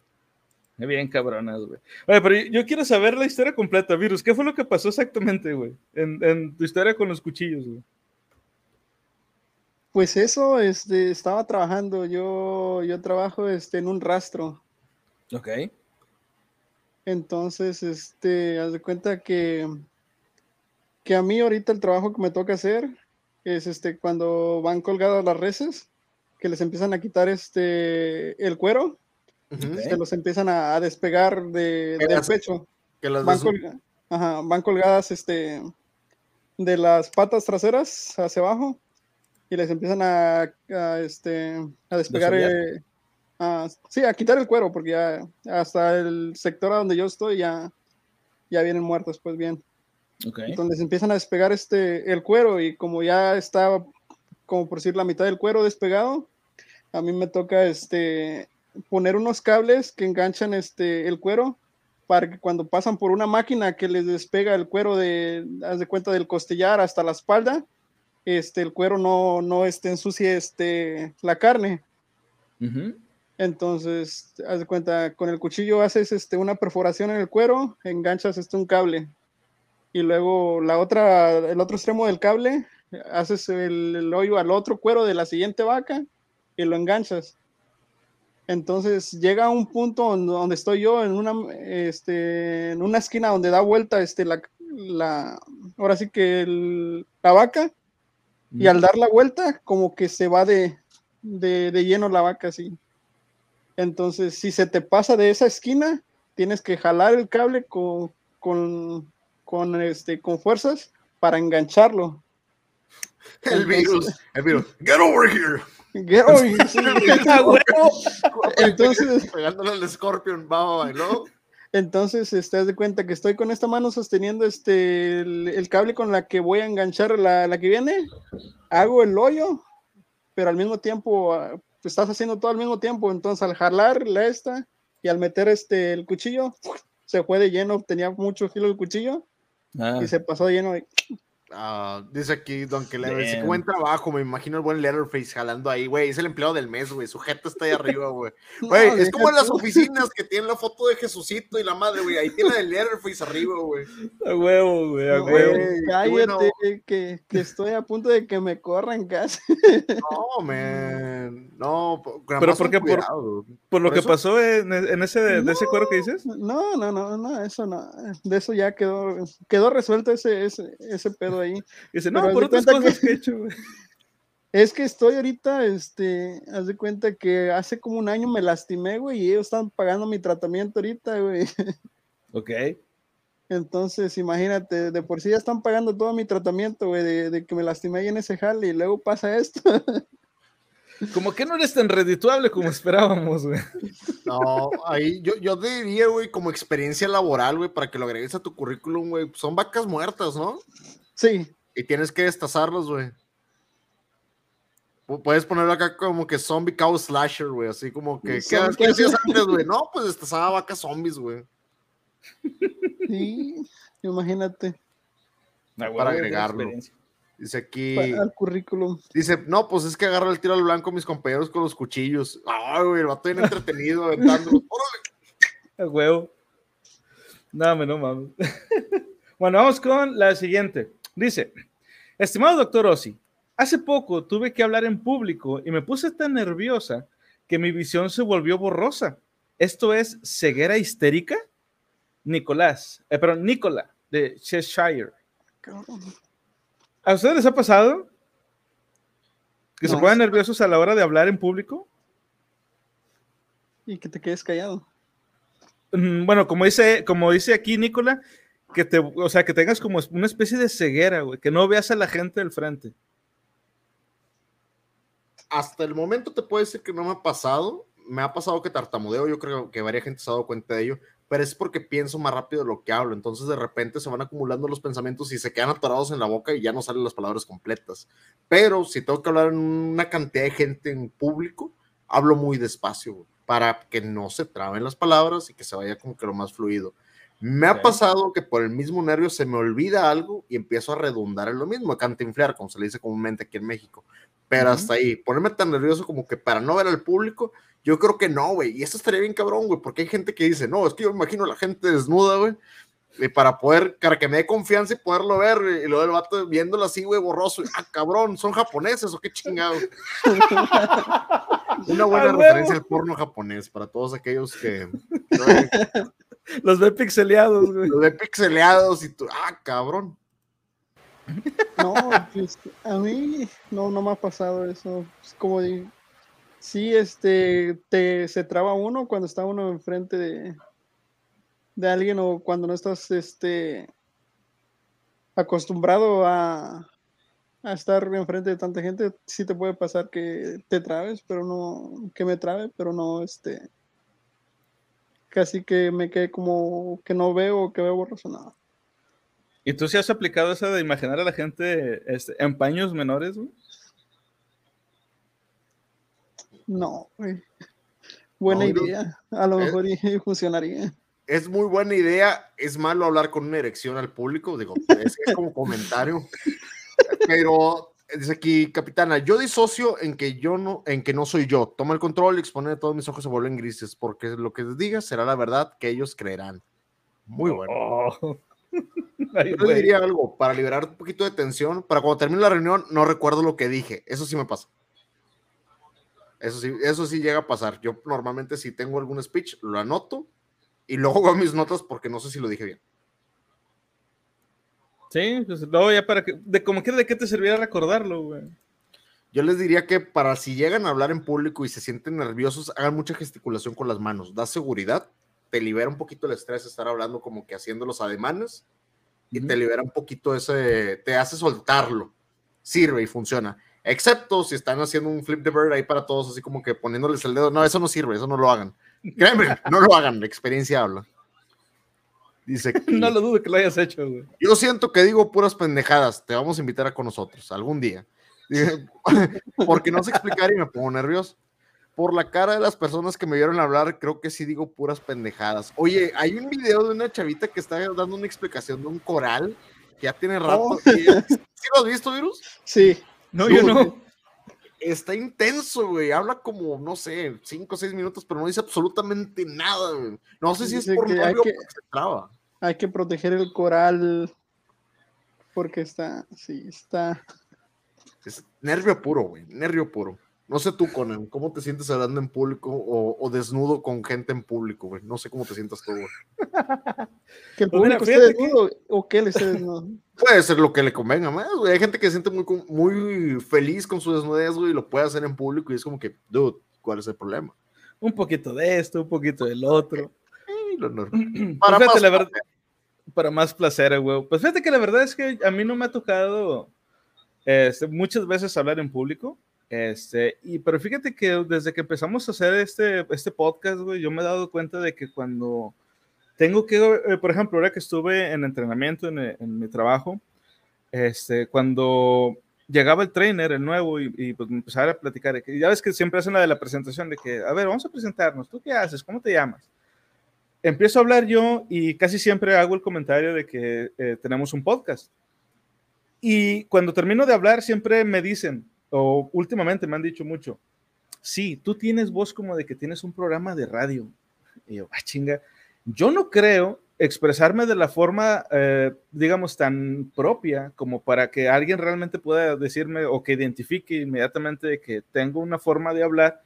Bien cabronas, güey. Oye, pero yo quiero saber la historia completa, Virus. ¿Qué fue lo que pasó exactamente, güey? En, tu historia con los cuchillos, güey. Pues eso, este, estaba trabajando. Yo, yo trabajo este, en un rastro. Ok. Entonces, este, haz de cuenta que, que a mí ahorita el trabajo que me toca hacer es este, cuando van colgadas las reses, que les empiezan a quitar este, el cuero se los empiezan a, despegar de, del pecho. van, colgadas este, de las patas traseras hacia abajo y les empiezan a, este, a despegar. Eh, sí, a quitar el cuero, porque ya hasta el sector a donde yo estoy ya, ya vienen muertos, pues bien. Entonces empiezan a despegar este, el cuero y como ya está, como por decir, la mitad del cuero despegado, a mí me toca este, poner unos cables que enganchan este, el cuero para que cuando pasan por una máquina que les despega el cuero de, haz de cuenta, del costillar hasta la espalda, este, el cuero no, no este, ensucie este, la carne. Entonces, haz de cuenta, con el cuchillo haces este, una perforación en el cuero, enganchas este, un cable. Y luego la otra, el otro extremo del cable, haces el, hoyo al otro cuero de la siguiente vaca y lo enganchas. Entonces llega a un punto donde, estoy yo, en una, este, en una esquina donde da vuelta este, la, la ahora sí que la vaca, y al dar la vuelta, como que se va de, de, de lleno la vaca así. Entonces, si se te pasa de esa esquina, tienes que jalar el cable con, con, con, este, con fuerzas para engancharlo. El virus, el virus. Get over here. *laughs* Entonces, pegándole al Scorpion, va, ¿no? Entonces, este, haz de cuenta que estoy con esta mano sosteniendo este, el, cable con la que voy a enganchar la, la, que viene. Hago el hoyo, pero al mismo tiempo ah, estás haciendo todo al mismo tiempo, entonces al jalar la esta y al meter este el cuchillo, se fue de lleno, tenía mucho filo el cuchillo ah. y se pasó de lleno. Ah, dice aquí Don que dice buen trabajo, me imagino el buen Letterface jalando ahí, güey, es el empleado del mes, güey, su jefe está ahí arriba, güey. *laughs* Güey, es como en las oficinas que tienen la foto de Jesucito y la madre, güey, ahí tiene el Letterface arriba, güey. A huevo, güey, a huevo. cállate, que, que, estoy a punto de que me corran casi. No, man, no, pero porque por, por, lo que pasó en, en ese, de ese cuero que dices. No, no, no, no, eso no, de eso ya quedó, quedó resuelto ese, ese, ese pedo ahí. dice, no, por otras cosas que, he hecho, *laughs* Es que estoy ahorita, este, haz de cuenta que hace como un año me lastimé, güey, y ellos están pagando mi tratamiento ahorita, güey. *laughs* Ok. Entonces, imagínate, de por sí ya están pagando todo mi tratamiento, güey, de, de, que me lastimé ahí en ese jale y luego pasa esto. *laughs* Como que no eres tan redituable como esperábamos, güey. No, ahí yo, yo diría, güey, como experiencia laboral, güey, para que lo agregues a tu currículum, güey, son vacas muertas, ¿no? Sí. Y tienes que destazarlos, güey. Puedes ponerlo acá como que zombie cow slasher, güey, así como que, ¿qué, hacías antes, güey? No, pues destazaba vacas zombies, güey. Sí, imagínate. para agregarlo. Dice aquí. Al currículum. Dice, no, pues es que agarra el tiro al blanco mis compañeros con los cuchillos. Ay, güey, el vato bien entretenido, aventando. *laughs* ¡Órale! El huevo. No, no mames. *laughs* bueno, vamos con la siguiente. Dice, estimado doctor Ossi, hace poco tuve que hablar en público y me puse tan nerviosa que mi visión se volvió borrosa. ¿Esto es ceguera histérica? Nicolás, eh, perdón, Nicola, de Cheshire. ¿A ustedes les ha pasado que se pongan nerviosos a la hora de hablar en público? Y que te quedes callado. Mm, bueno, como dice, como dice aquí Nicola, que te, o sea, que tengas como una especie de ceguera, güey, que no veas a la gente del frente. Hasta el momento te puedo decir que no me ha pasado. Me ha pasado que tartamudeo, yo creo que varias gente se ha dado cuenta de ello, pero es porque pienso más rápido de lo que hablo. Entonces de repente se van acumulando los pensamientos y se quedan atorados en la boca y ya no salen las palabras completas. Pero si tengo que hablar en una cantidad de gente en público, hablo muy despacio para que no se traben las palabras y que se vaya como que lo más fluido. Me ha pasado que por el mismo nervio se me olvida algo y empiezo a redundar en lo mismo, a cantinflear, como se le dice comúnmente aquí en México. Pero hasta ahí, ponerme tan nervioso como que para no ver al público, yo creo que no, güey. Y eso estaría bien cabrón, güey, porque hay gente que dice, no, es que yo me imagino a la gente desnuda, güey. Y para poder, para que me dé confianza y poderlo ver, y luego el vato viéndolo así, güey, borroso. Ah, cabrón, ¿son japoneses o qué chingado? *laughs* Una buena referencia al porno japonés para todos aquellos que. *laughs* *laughs* Los ve pixeleados, güey. Los ve pixeleados y tú, ah, cabrón. No, pues, a mí no, no me ha pasado eso. Es como digo sí, este, te, se traba uno cuando está uno enfrente de, de alguien o cuando no estás, este, acostumbrado a, a estar enfrente de tanta gente, sí te puede pasar que te trabes, pero no, que me trabe, pero no, este, casi que me quede como que no veo, que veo borroso, nada. ¿Y tú sí has aplicado eso de imaginar a la gente este, en paños menores? No, güey. Buena idea. A lo mejor *laughs* funcionaría. Es muy buena idea. Es malo hablar con una erección al público. Digo, es, como comentario. *laughs* Pero dice aquí, capitana, yo disocio en que yo no, en que no soy yo. Toma el control y expone todos mis ojos se vuelven grises, porque lo que les diga será la verdad que ellos creerán. Muy bueno. Oh. *laughs* yo diría algo para liberar un poquito de tensión. Para cuando termine la reunión, no recuerdo lo que dije. Eso sí me pasa. Eso sí, eso sí llega a pasar. Yo normalmente si tengo algún speech, lo anoto y luego hago mis notas porque no sé si lo dije bien. Sí, pues luego ya para que, de como que de qué te serviría recordarlo, güey. Yo les diría que para si llegan a hablar en público y se sienten nerviosos, hagan mucha gesticulación con las manos, da seguridad, te libera un poquito el estrés estar hablando como que haciendo los ademanes y te libera un poquito ese, te hace soltarlo. Sirve y funciona. Excepto si están haciendo un flip the bird ahí para todos, así como que poniéndoles el dedo. No, eso no sirve, eso no lo hagan. Créeme, no lo hagan, la experiencia habla. Dice *laughs* no lo dudo que lo hayas hecho, güey. Yo siento que digo puras pendejadas. Te vamos a invitar a con nosotros algún día. *laughs* Porque no sé explicar y me pongo nervioso. Por la cara de las personas que me vieron hablar, creo que sí digo puras pendejadas. Oye, hay un video de una chavita que está dando una explicación de un coral que ya tiene rato. Oh. ¿Sí lo has visto, Virus? Sí. No, yo no. Está intenso, güey. Habla como, no sé, cinco o seis minutos, pero no dice absolutamente nada, güey. No sé si es por hay que, se traba. Hay que proteger el coral porque está, sí, está. Es nervio puro, güey. Nervio puro. No sé tú, Conan, ¿cómo te sientes hablando en público o, desnudo con gente en público, güey? No sé cómo te sientas tú, güey. *laughs* que el pues público esté desnudo o que él esté desnudo. Puede ser lo que le convenga más, güey. Hay gente que se siente muy, muy feliz con su desnudez, güey, y lo puede hacer en público y es como que, dude, ¿cuál es el problema? Un poquito de esto, un poquito del otro. lo *clears throat* *clears throat* para, pues más la verdad, para más placer, güey. Pues fíjate que la verdad es que a mí no me ha tocado este, muchas veces hablar en público. Este, y pero fíjate que desde que empezamos a hacer este, este podcast, güey, yo me he dado cuenta de que cuando tengo que, eh, por ejemplo, ahora que estuve en entrenamiento en, en, mi trabajo, este, cuando llegaba el trainer, el nuevo, y, y pues me empezaba a platicar, que ya ves que siempre hacen la de la presentación, de que, a ver, vamos a presentarnos, ¿tú qué haces? ¿Cómo te llamas? Empiezo a hablar yo y casi siempre hago el comentario de que eh, tenemos un podcast. Y cuando termino de hablar, siempre me dicen, o últimamente me han dicho mucho, sí, tú tienes voz como de que tienes un programa de radio. Y yo, ah, chinga, yo no creo expresarme de la forma, eh, digamos, tan propia como para que alguien realmente pueda decirme o que identifique inmediatamente que tengo una forma de hablar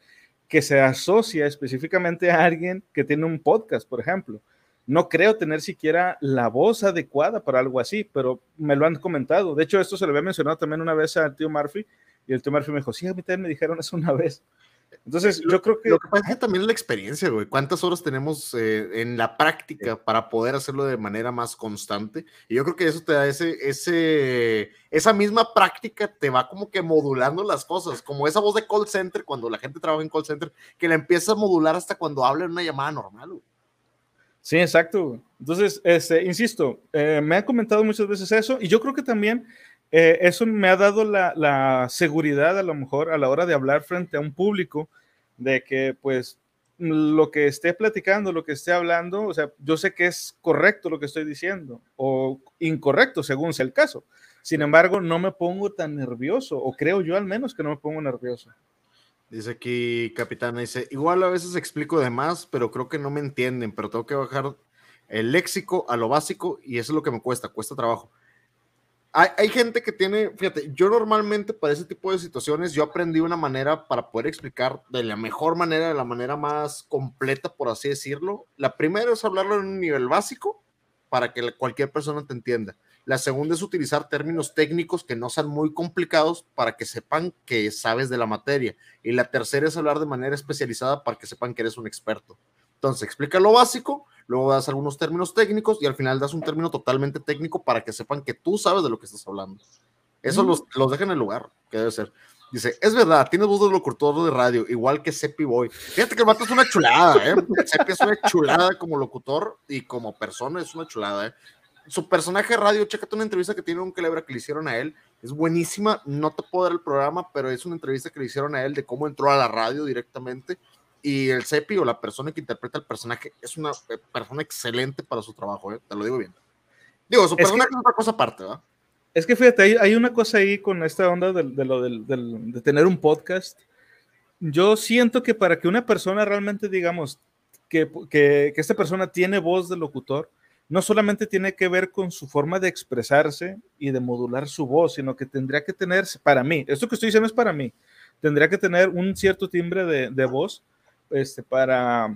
que se asocia específicamente a alguien que tiene un podcast, por ejemplo. No creo tener siquiera la voz adecuada para algo así, pero me lo han comentado. De hecho, esto se lo había mencionado también una vez al tío Murphy y el tío Murphy me dijo, sí, a mí también me dijeron eso una vez. Entonces, yo creo que... Lo que pasa es también la experiencia, güey. ¿Cuántas horas tenemos eh, en la práctica para poder hacerlo de manera más constante? Y yo creo que eso te da ese, ese, esa misma práctica te va como que modulando las cosas, como esa voz de call center, cuando la gente trabaja en call center, que la empieza a modular hasta cuando habla en una llamada normal, güey. Sí, exacto. Entonces, este, insisto, eh, me han comentado muchas veces eso y yo creo que también eh, eso me ha dado la, seguridad a lo mejor a la hora de hablar frente a un público de que pues lo que esté platicando, lo que esté hablando, o sea, yo sé que es correcto lo que estoy diciendo o incorrecto según sea el caso. Sin embargo, no me pongo tan nervioso o creo yo al menos que no me pongo nervioso. Dice aquí, capitán, dice, igual a veces explico de más, pero creo que no me entienden, pero tengo que bajar el léxico a lo básico y eso es lo que me cuesta, cuesta trabajo hay, gente que tiene, fíjate, yo normalmente para ese tipo de situaciones yo aprendí una manera para poder explicar de la mejor manera, de la manera más completa, por así decirlo. La primera es hablarlo en un nivel básico para que cualquier persona te entienda. La segunda es utilizar términos técnicos que no sean muy complicados para que sepan que sabes de la materia. Y la tercera es hablar de manera especializada para que sepan que eres un experto. Entonces, explica lo básico, luego das algunos términos técnicos y al final das un término totalmente técnico para que sepan que tú sabes de lo que estás hablando. Eso los, los deja en el lugar, que debe ser. Dice, es verdad, tienes voz de locutor de radio, igual que Seppi Boy. Fíjate que el vato es una chulada, ¿eh? *laughs* Seppi es una chulada como locutor y como persona es una chulada, ¿eh? Su personaje de radio, chécate una entrevista que tiene un Celebra que le hicieron a él, es buenísima, no te puedo dar el programa, pero es una entrevista que le hicieron a él de cómo entró a la radio directamente y el Cepi o la persona que interpreta el personaje es una eh, persona excelente para su trabajo, ¿eh? te lo digo bien. Digo, su personaje es, otra cosa aparte, ¿verdad? Es que fíjate, hay, una cosa ahí con esta onda de, lo de tener un podcast. Yo siento que para que una persona realmente, digamos, que, que, que, esta persona tiene voz de locutor, no solamente tiene que ver con su forma de expresarse y de modular su voz, sino que tendría que tener, para mí, esto que estoy diciendo es para mí, tendría que tener un cierto timbre de, de voz este, para,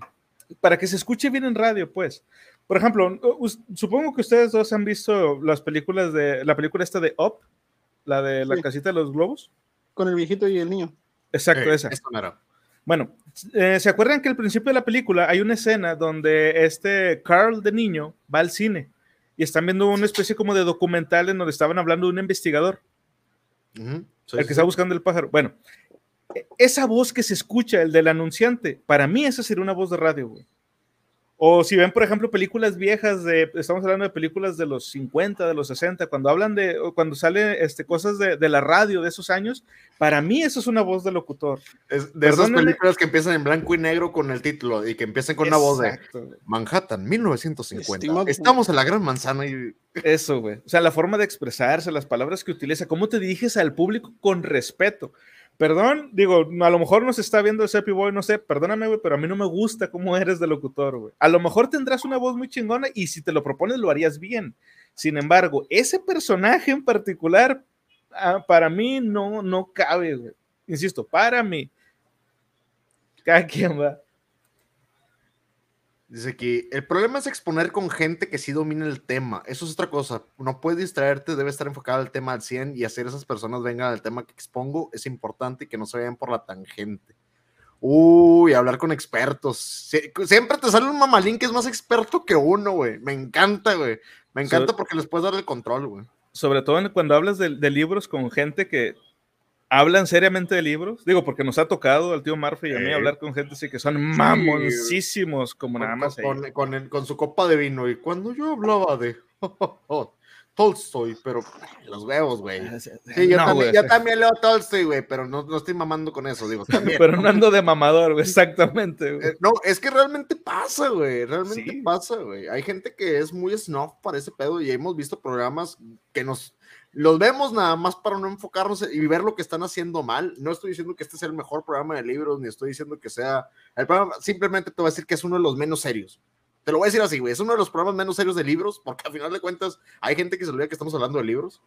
para que se escuche bien en radio, pues. Por ejemplo, supongo que ustedes dos han visto las películas de, la película esta de Up, la de la casita de los globos. Con el viejito y el niño. Exacto, esa. Bueno, eh, ¿se acuerdan que al principio de la película hay una escena donde este Carl de niño va al cine y están viendo una especie como de documental en donde estaban hablando de un investigador? el que está buscando el pájaro. Bueno, esa voz que se escucha, el del anunciante, para mí esa sería una voz de radio, güey. O si ven, por ejemplo, películas viejas de, estamos hablando de películas de los 50, de los 60, cuando hablan de, cuando sale este, cosas de, de la radio de esos años, para mí eso es una voz de locutor. Es de esas películas que empiezan en blanco y negro con el título y que empiezan con una voz de Manhattan, 1950. Estamos en la gran manzana y... Eso, güey. O sea, la forma de expresarse, las palabras que utiliza, cómo te diriges al público con respeto. Perdón, digo, a lo mejor nos está viendo el Seppi Boy, no sé, perdóname, güey, pero a mí no me gusta cómo eres de locutor, güey. A lo mejor tendrás una voz muy chingona y si te lo propones lo harías bien. Sin embargo, ese personaje en particular, ah, para mí no, no cabe, güey. Insisto, para mí. Cada quien va. Dice que el problema es exponer con gente que sí domina el tema. Eso es otra cosa. No puedes distraerte, debe estar enfocado al tema al 100 y hacer esas personas vengan al tema que expongo. Es importante y que no se vayan por la tangente. Uy, hablar con expertos. siempre te sale un mamalín que es más experto que uno, güey. Me encanta, güey. Me encanta porque les puedes dar el control, güey. Sobre todo cuando hablas de libros con gente que hablan seriamente de libros. Digo, porque nos ha tocado al tío Murphy y a mí hablar con gente así que son mamoncísimos, como nada más. Con, su copa de vino. Y cuando yo hablaba de *laughs* Tolstoy, pero los huevos, güey. Ah, sí, yo, también, leo Tolstoy, güey, pero no, no, estoy mamando con eso, digo. También, *laughs* pero no ando de mamador, güey, exactamente. Eh, no, es que realmente pasa, güey, realmente pasa, güey. Hay gente que es muy snuff para ese pedo y hemos visto programas que nos los vemos nada más para no enfocarnos y ver lo que están haciendo mal. No estoy diciendo que este sea el mejor programa de libros, ni estoy diciendo que sea el programa, simplemente te voy a decir que es uno de los menos serios. Te lo voy a decir así, güey, es uno de los programas menos serios de libros, porque al final de cuentas hay gente que se olvida que estamos hablando de libros.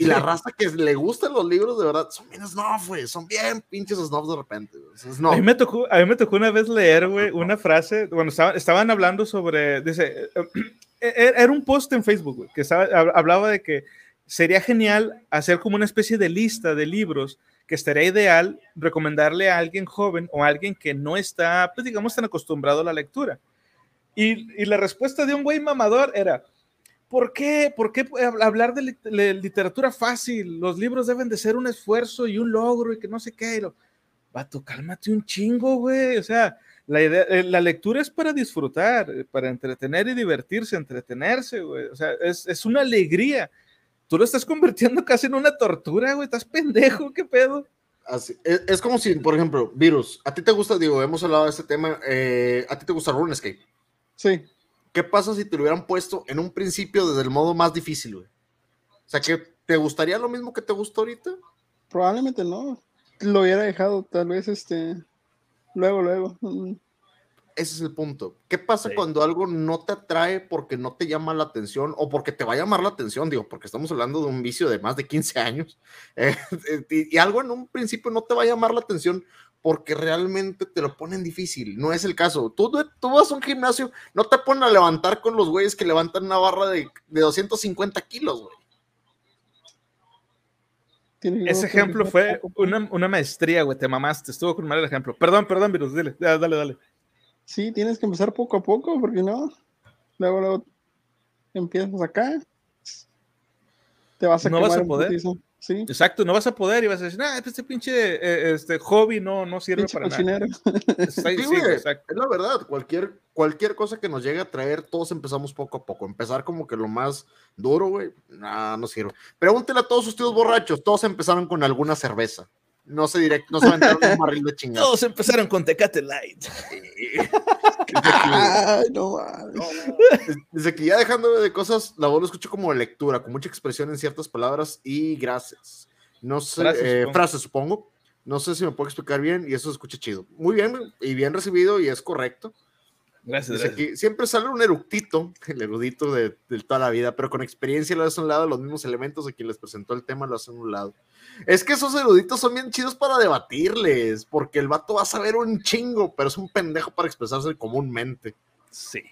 Y la raza que le gustan los libros, de verdad, son bien snob, güey. Son bien pinches snobs de repente. A, mí me tocó, a mí me tocó una vez leer, güey, una frase, cuando estaban hablando sobre, dice, *clears throat* e, e, era un post en Facebook, güey, que hablaba de que sería genial hacer como una especie de lista de libros que estaría ideal recomendarle a alguien joven o a alguien que no está, pues digamos, tan acostumbrado a la lectura. Y, la respuesta de un güey mamador era, ¿por qué? ¿Por qué hablar de, literatura fácil? Los libros deben de ser un esfuerzo y un logro y que no sé qué. Lo, Vato, cálmate un chingo, güey. O sea, la, idea, eh, la lectura es para disfrutar, para entretener y divertirse, entretenerse, güey. O sea, es una alegría tú lo estás convirtiendo casi en una tortura, güey. Estás pendejo, qué pedo. Así, es, como si, por ejemplo, Virus, a ti te gusta, digo, hemos hablado de este tema, eh, a ti te gusta RuneScape. Sí. ¿Qué pasa si te lo hubieran puesto en un principio desde el modo más difícil, güey? O sea, que ¿te gustaría lo mismo que te gusta ahorita? Probablemente no. Lo hubiera dejado, tal vez, este, luego, luego. Ese es el punto. ¿Qué pasa cuando algo no te atrae porque no te llama la atención o porque te va a llamar la atención? Digo, porque estamos hablando de un vicio de más de 15 años *laughs* eh, y, algo en un principio no te va a llamar la atención porque realmente te lo ponen difícil. No es el caso. Tú, tú vas a un gimnasio, no te ponen a levantar con los güeyes que levantan una barra de, de 250 kilos, güey. Ese ejemplo fue una, una, maestría, güey, te mamaste, estuvo con mal el ejemplo. Perdón, perdón, Virus, dile, dale, dale. Sí, tienes que empezar poco a poco, porque no, luego, luego empiezas acá, te vas a no vas a poder. Exacto, no vas a poder y vas a decir, ah, este pinche eh, este hobby no, no sirve para nada. sí, es la verdad, cualquier, cualquier cosa que nos llegue a traer, todos empezamos poco a poco. Empezar como que lo más duro, güey, nada, no sirve. Pregúntele a todos sus tíos borrachos, todos empezaron con alguna cerveza. No se directo, no se aventaron un barril de chingados. Todos empezaron con Tecate Light. Ay, no, Desde que ya dejando de cosas, la voz lo escucho como lectura, con mucha expresión en ciertas palabras y gracias. No sé, Frases, eh, supongo. frases, supongo. No sé si me puedo explicar bien y eso se escucha chido. Muy bien y bien recibido y es correcto. Gracias, gracias. siempre sale un eructito, el erudito de, de toda la vida, pero con experiencia lo hace a un lado, los mismos elementos de quien les presentó el tema lo hacen a un lado. Es que esos eruditos son bien chidos para debatirles, porque el vato va a saber un chingo, pero es un pendejo para expresarse comúnmente. Sí.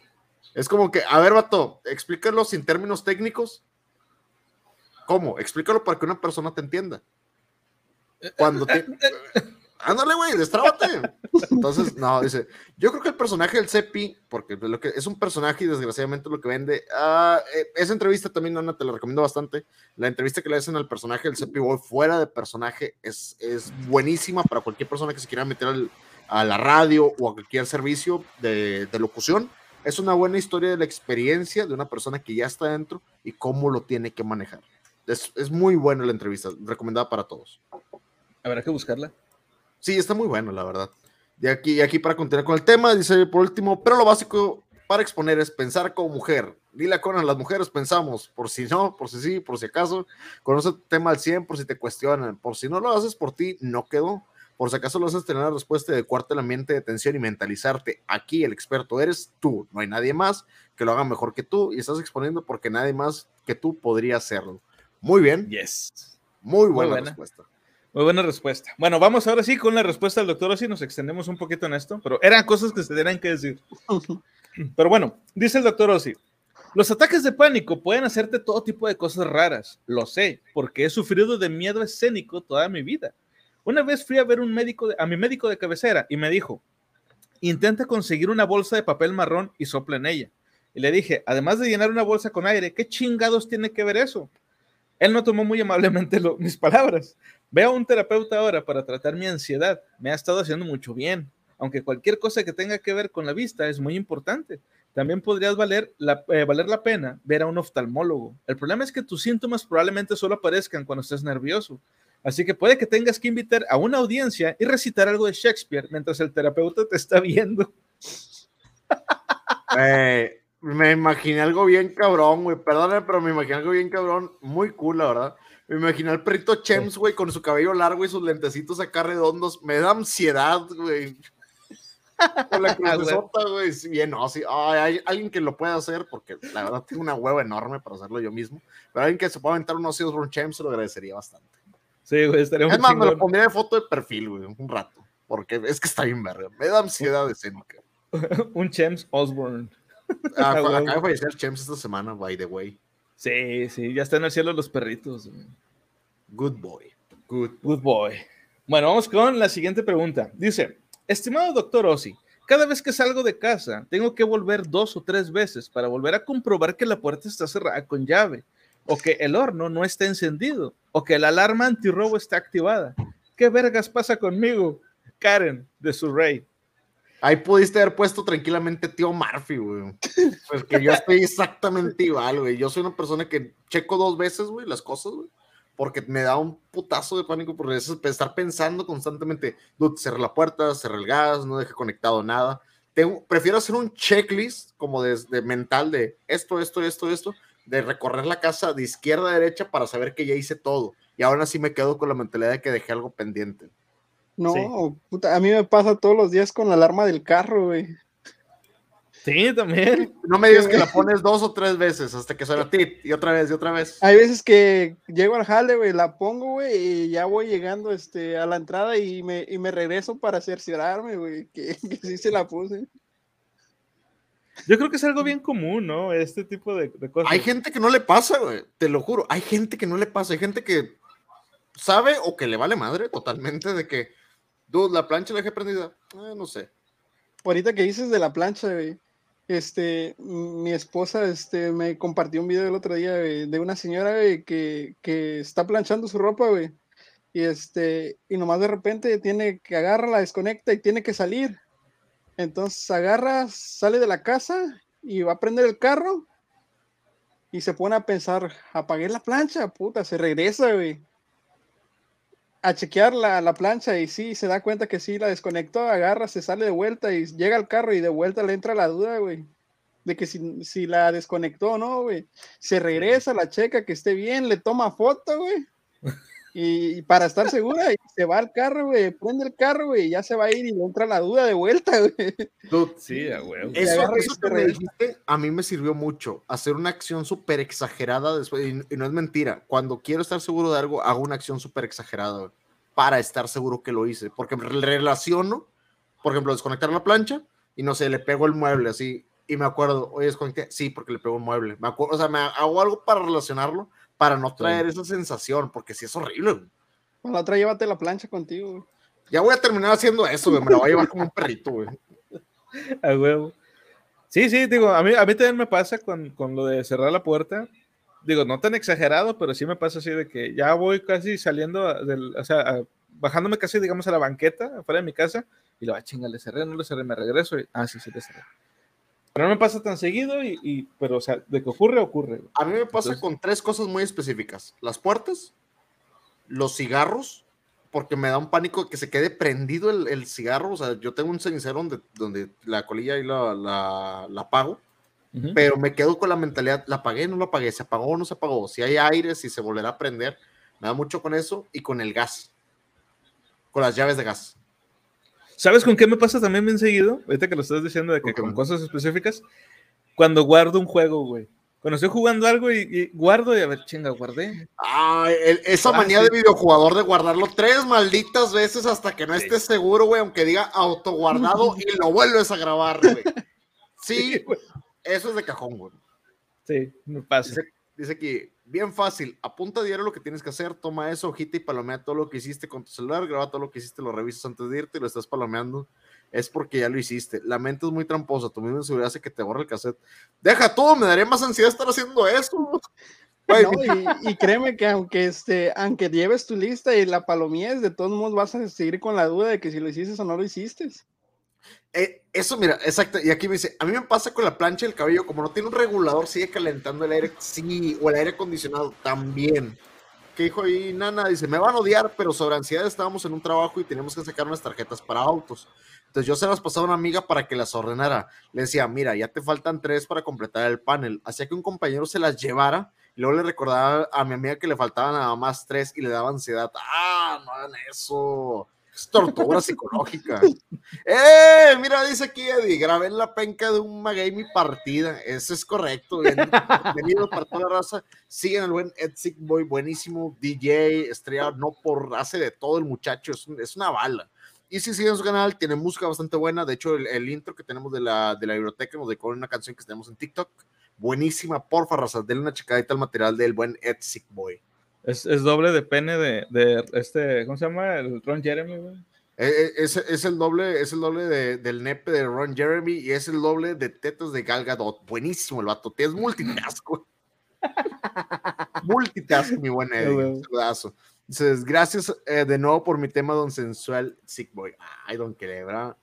Es como que, a ver, vato, explícalo sin términos técnicos. ¿Cómo? Explícalo para que una persona te entienda. Cuando te... Ándale, güey, destrábate. *laughs* Entonces, no, dice, yo creo que el personaje del Cepi, porque lo que es un personaje y desgraciadamente lo que vende, eh, esa entrevista también, Ana, te la recomiendo bastante. La entrevista que le hacen al personaje del Cepi Boy fuera de personaje es, es buenísima para cualquier persona que se quiera meter al- a la radio o a cualquier servicio de, de locución. Es una buena historia de la experiencia de una persona que ya está dentro y cómo lo tiene que manejar. Es, es muy buena la entrevista, recomendada para todos. Habrá que buscarla. Sí, está muy bueno, la verdad. Y aquí, y aquí para continuar con el tema, dice por último, pero lo básico para exponer es pensar como mujer. Dile a Conan, las mujeres pensamos, por si no, por si sí, por si acaso. Conoce el tema al 100 por si te cuestionan. Por si no lo haces por ti, no quedó. Por si acaso lo haces tener la respuesta de cuarto el ambiente de tensión y mentalizarte. Aquí el experto eres tú, no hay nadie más que lo haga mejor que tú y estás exponiendo porque nadie más que tú podría hacerlo. Muy bien, Yes. muy buena, buena. respuesta. Muy buena respuesta. Bueno, vamos ahora sí con la respuesta del doctor Ossi. Nos extendemos un poquito en esto, pero eran cosas que se tenían que decir. *laughs* Pero bueno, dice el doctor Ossi. Los ataques de pánico pueden hacerte todo tipo de cosas raras. Lo sé, porque he sufrido de miedo escénico toda mi vida. Una vez fui a ver un médico de- a mi médico de cabecera y me dijo, intenta conseguir una bolsa de papel marrón y sopla en ella. Y le dije, además de llenar una bolsa con aire, ¿qué chingados tiene que ver eso? Él no tomó muy amablemente mis palabras. Ve a un terapeuta ahora para tratar mi ansiedad. Me ha estado haciendo mucho bien. Aunque cualquier cosa que tenga que ver con la vista es muy importante. También podrías valer la, eh, valer la pena ver a un oftalmólogo. El problema es que tus síntomas probablemente solo aparezcan cuando estés nervioso. Así que puede que tengas que invitar a una audiencia y recitar algo de Shakespeare mientras el terapeuta te está viendo. *laughs* Eh, me imaginé algo bien cabrón, güey. Perdóname, pero me imaginé algo bien cabrón. Muy cool, la verdad. Me imaginé al perrito Chems, güey, con su cabello largo y sus lentecitos acá redondos. Me da ansiedad, güey. Con la *laughs* crucesota, güey. Bien, no, sí. Ay, hay alguien que lo pueda hacer, porque la verdad tengo una hueva enorme para hacerlo yo mismo. Pero alguien que se pueda aventar unos Osborne Chems, se lo agradecería bastante. Sí, güey, estaría muy Es más, me lo pondría de foto de perfil, güey, un rato. Porque es que está bien verga. Me da ansiedad escénica. Un *laughs* James Osborne. Ah, acaba de fallecer Chems esta semana, by the way. Sí, sí, ya está en el cielo los perritos. güey. Good boy. Good. Good boy. Bueno, vamos con la siguiente pregunta. Dice, estimado doctor Ossi, cada vez que salgo de casa, tengo que volver dos o tres veces para volver a comprobar que la puerta está cerrada con llave, o que el horno no está encendido, o que la alarma antirrobo está activada. ¿Qué vergas pasa conmigo? Karen, de su rey. Ahí pudiste haber puesto tranquilamente tío Murphy, güey. Porque yo estoy exactamente igual, güey. Yo soy una persona que checo dos veces, güey, las cosas, güey. Porque me da un putazo de pánico por eso, estar pensando constantemente, dude, cerré la puerta, cerré el gas, no dejé conectado nada. Tengo, prefiero hacer un checklist como de, de mental de esto, esto, esto, esto, de recorrer la casa de izquierda a derecha para saber que ya hice todo. Y ahora sí me quedo con la mentalidad de que dejé algo pendiente. No, Sí. puta, a mí me pasa todos los días con la alarma del carro, güey. Sí, también. No me digas que la pones dos o tres veces hasta que suena tit y otra vez y otra vez. Hay veces que llego al jale, güey, la pongo, güey, y ya voy llegando este, a la entrada y me, y me regreso para cerciorarme, güey, que, que sí se la puse. Yo creo que es algo bien común, ¿no? Este tipo de, de cosas. Hay gente que no le pasa, güey. Te lo juro. Hay gente que no le pasa. Hay gente que sabe o que le vale madre totalmente de que, dude, la plancha la dejé prendida. Eh, no sé. Ahorita que dices de la plancha, güey, este, mi esposa, este, me compartió un video el otro día, de una señora, güey, que, que está planchando su ropa, güey, y este, y nomás de repente tiene que agarra, la desconecta y tiene que salir. Entonces agarra, sale de la casa y va a prender el carro y se pone a pensar, apagué la plancha, puta, se regresa, güey. A chequear la, la, plancha y sí, se da cuenta que sí la desconectó, agarra, se sale de vuelta y llega al carro y de vuelta le entra la duda, güey, de que si, si la desconectó o no, güey. Se regresa, la checa que esté bien, le toma foto, güey. *laughs* Y, para estar *laughs* segura, y se va al carro, güey, prende el carro, güey, y ya se va a ir y le entra la duda de vuelta, güey. sí, güey. Eso, que me dijiste, a mí me sirvió mucho, hacer una acción súper exagerada después, y, no es mentira, cuando quiero estar seguro de algo, hago una acción súper exagerada, para estar seguro que lo hice, porque relaciono, por ejemplo, desconectar la plancha, y no sé, le pego el mueble así, y me acuerdo, oye, desconecté, sí, porque le pego el mueble, me acuerdo, o sea, me hago algo para relacionarlo, para no traer esa sensación, porque si es horrible. Con la otra llévate la plancha contigo, Ya voy a terminar haciendo eso, güey. Me la voy a llevar como un perrito, güey. *laughs* A huevo. Sí, sí, digo, a mí, a mí también me pasa con, con lo de cerrar la puerta. Digo, no tan exagerado, pero sí me pasa así de que ya voy casi saliendo, del, o sea, bajándome casi, digamos, a la banqueta, afuera de mi casa, y lo va, ah, chinga, le cerré, no le cerré, me regreso, y, ah, sí, sí, le cerré. Pero no me pasa tan seguido, y, pero, o sea, de que ocurre, ocurre. A mí me pasa con tres cosas muy específicas: las puertas, los cigarros, porque me da un pánico que se quede prendido el, cigarro. O sea, yo tengo un cenicero donde, donde la colilla ahí la, la, la apago, pero me quedo con la mentalidad: la apagué, no la apagué, se apagó o no se apagó, si hay aire, si se volverá a prender. Me da mucho con eso y con el gas, con las llaves de gas. ¿Sabes con qué me pasa también bien seguido? Ahorita que lo estás diciendo de que con cosas específicas. Cuando guardo un juego, güey. Cuando estoy jugando algo y, guardo y a ver, chinga, guardé. Ah, esa manía de videojugador de guardarlo tres malditas veces hasta que no estés seguro, güey, aunque diga autoguardado *laughs* y lo vuelves a grabar, güey. *laughs* Sí, eso es de cajón, güey. Sí, me pasa. Dice, que bien fácil, apunta diario lo que tienes que hacer, toma eso, hojita y palomea todo lo que hiciste con tu celular, graba todo lo que hiciste, lo revisas antes de irte y lo estás palomeando, es porque ya lo hiciste. La mente es muy tramposa, tu misma seguridad hace que te borre el cassette. Deja todo, me daría más ansiedad estar haciendo eso. y, créeme que aunque este, aunque lleves tu lista y la palomies, de todos modos vas a seguir con la duda de que si lo hiciste o no lo hiciste. Eh, eso, mira, exacto. Y aquí me dice, a mí me pasa con la plancha del cabello, como no tiene un regulador, sigue calentando el aire, sí, o el aire acondicionado también. ¿Qué dijo ahí Nana? Dice, me van a odiar, pero sobre ansiedad estábamos en un trabajo y teníamos que sacar unas tarjetas para autos. Entonces yo se las pasaba a una amiga para que las ordenara. Le decía, mira, ya te faltan tres para completar el panel. Hacía que un compañero se las llevara y luego le recordaba a mi amiga que le faltaban nada más tres y le daba ansiedad. Ah, no hagan eso es tortura *laughs* psicológica. ¡Eh! Mira, dice aquí Eddie, grabé en la penca de un mi partida. Eso es correcto. *laughs* Bienvenido para toda la raza. Siguen al buen Ed Boy, buenísimo DJ, estrella, no por hace de todo el muchacho, es, una bala. Y si siguen su canal, tiene música bastante buena. De hecho, el, intro que tenemos de la, de la biblioteca nos decoró una canción que tenemos en TikTok. Buenísima, porfa, raza. Denle una checadita al material del buen Ed Boy. Es, es, doble de pene de, de, este, ¿cómo se llama? El Ron Jeremy, güey. Eh, eh, es, es, el doble, es el doble de, del nepe de Ron Jeremy y es el doble de tetas de Gal Gadot. Buenísimo el vato, es multitask. *laughs* multitask, mi buen Eddie. Entonces, gracias eh, de nuevo por mi tema, don sensual Sick Boy. Ay, don Quelebra.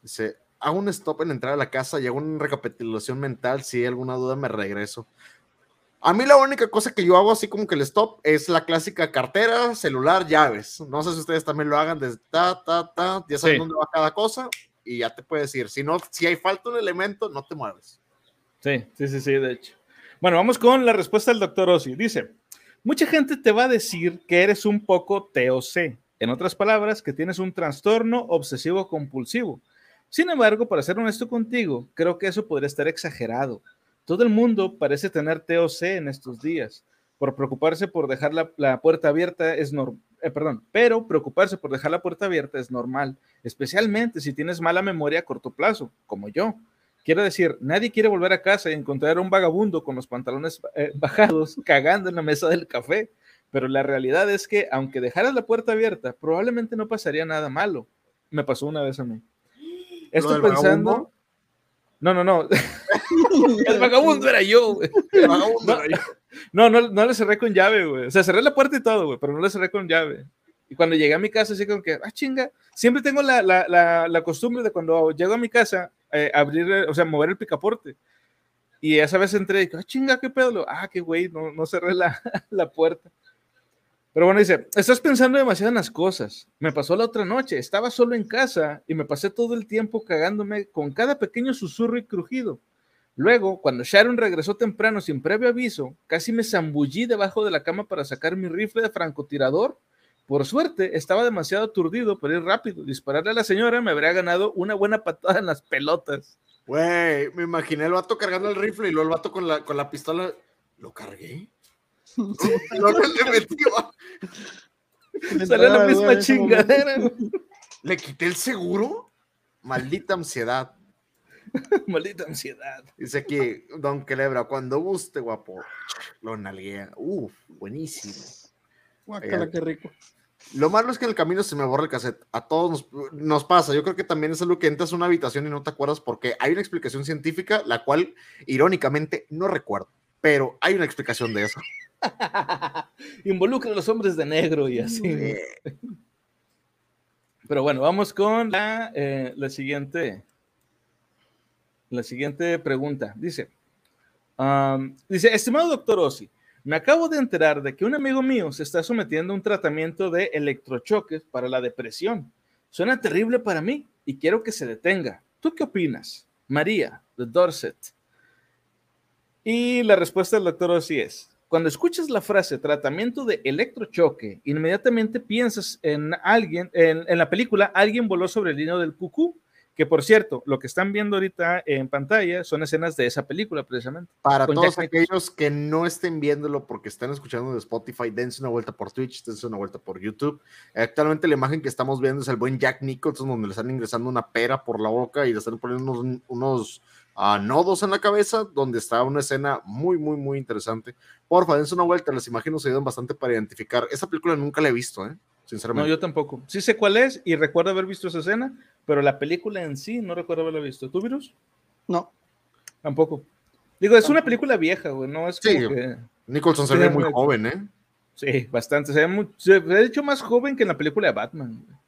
Dice, hago un stop en la entrada a la casa y hago una recapitulación mental. Si hay alguna duda, me regreso. A mí la única cosa que yo hago así como que el stop es la clásica cartera, celular, llaves. No sé si ustedes también lo hagan desde ta, ta, ta, ya saben dónde va cada cosa y ya te puedes ir. Si no, si hay falta un elemento, no te mueves. Sí, sí, sí, sí, de hecho. Bueno, vamos con la respuesta del doctor Ossi. Dice, mucha gente te va a decir que eres un poco TOC. En otras palabras, que tienes un trastorno obsesivo compulsivo. Sin embargo, para ser honesto contigo, creo que eso podría estar exagerado. Todo el mundo parece tener TOC en estos días. Por preocuparse por dejar la, puerta abierta es normal. Eh, perdón, pero preocuparse por dejar la puerta abierta es normal, especialmente si tienes mala memoria a corto plazo, como yo. Quiero decir, nadie quiere volver a casa y encontrar a un vagabundo con los pantalones eh, *laughs* bajados cagando en la mesa del café, pero la realidad es que aunque dejaras la puerta abierta, probablemente no pasaría nada malo. Me pasó una vez a mí. Estoy pensando, no, no, no. *laughs* el vagabundo era yo, güey. El vagabundo no, era yo. No, no, le cerré con llave, güey. O sea, cerré la puerta y todo, güey, pero no le cerré con llave. Y cuando llegué a mi casa, así como que, ah, chinga. Siempre tengo la, la, la, la costumbre de cuando llego a mi casa, eh, abrir, o sea, mover el picaporte. Y esa vez entré y dije, ah, chinga, qué pedo. Ah, qué güey, no, no cerré la, *laughs* la puerta. Pero bueno, dice, estás pensando demasiado en las cosas. Me pasó la otra noche, estaba solo en casa y me pasé todo el tiempo cagándome con cada pequeño susurro y crujido. Luego, cuando Sharon regresó temprano sin previo aviso, casi me zambullí debajo de la cama para sacar mi rifle de francotirador. Por suerte, estaba demasiado aturdido para ir rápido. Dispararle a la señora me habría ganado una buena patada en las pelotas. Güey, me imaginé el vato cargando el rifle y luego el vato con la, con la pistola. ¿Lo cargué? Le metió. Salió la misma chingadera. ¿Le quité el seguro? Maldita ansiedad. *laughs* Maldita ansiedad. Dice aquí, Don Quelebra, cuando guste, guapo. Lo nalguea. Uf, buenísimo. Guácala, qué rico. Lo malo es que en el camino se me borra el cassette. A todos nos, nos, pasa. Yo creo que también es algo que entras a una habitación y no te acuerdas porque hay una explicación científica, la cual, irónicamente, no recuerdo. Pero hay una explicación de eso. *laughs* Involucra a los hombres de negro y así. Pero bueno, vamos con la, eh, la siguiente. La siguiente pregunta. Dice, um, dice, estimado doctor Ossi, me acabo de enterar de que un amigo mío se está sometiendo a un tratamiento de electrochoques para la depresión. Suena terrible para mí y quiero que se detenga. ¿Tú qué opinas? María, de Dorset. Y la respuesta del doctor Ossi es, cuando escuchas la frase tratamiento de electrochoque, inmediatamente piensas en alguien, en, en la película Alguien voló sobre el niño del cucú, que por cierto, lo que están viendo ahorita en pantalla son escenas de esa película precisamente. Para todos aquellos que no estén viéndolo porque están escuchando de Spotify, dense una vuelta por Twitch, dense una vuelta por YouTube. Actualmente la imagen que estamos viendo es el buen Jack Nicholson donde le están ingresando una pera por la boca y le están poniendo unos, unos uh, nodos en la cabeza, donde está una escena muy, muy, muy interesante. Porfa, dense una vuelta, las imágenes ayudan bastante para identificar. Esa película nunca la he visto, ¿eh? Sinceramente. No, yo tampoco. Sí sé cuál es y recuerdo haber visto esa escena, pero la película en sí no recuerdo haberla visto. ¿Tú, Virus? No. Tampoco. Digo, es una película vieja, güey, no es como Sí, que... Nicholson se ve muy joven, ¿eh? Sí, bastante. Se ve, muy, se ve, de hecho más joven que en la película de Batman. güey.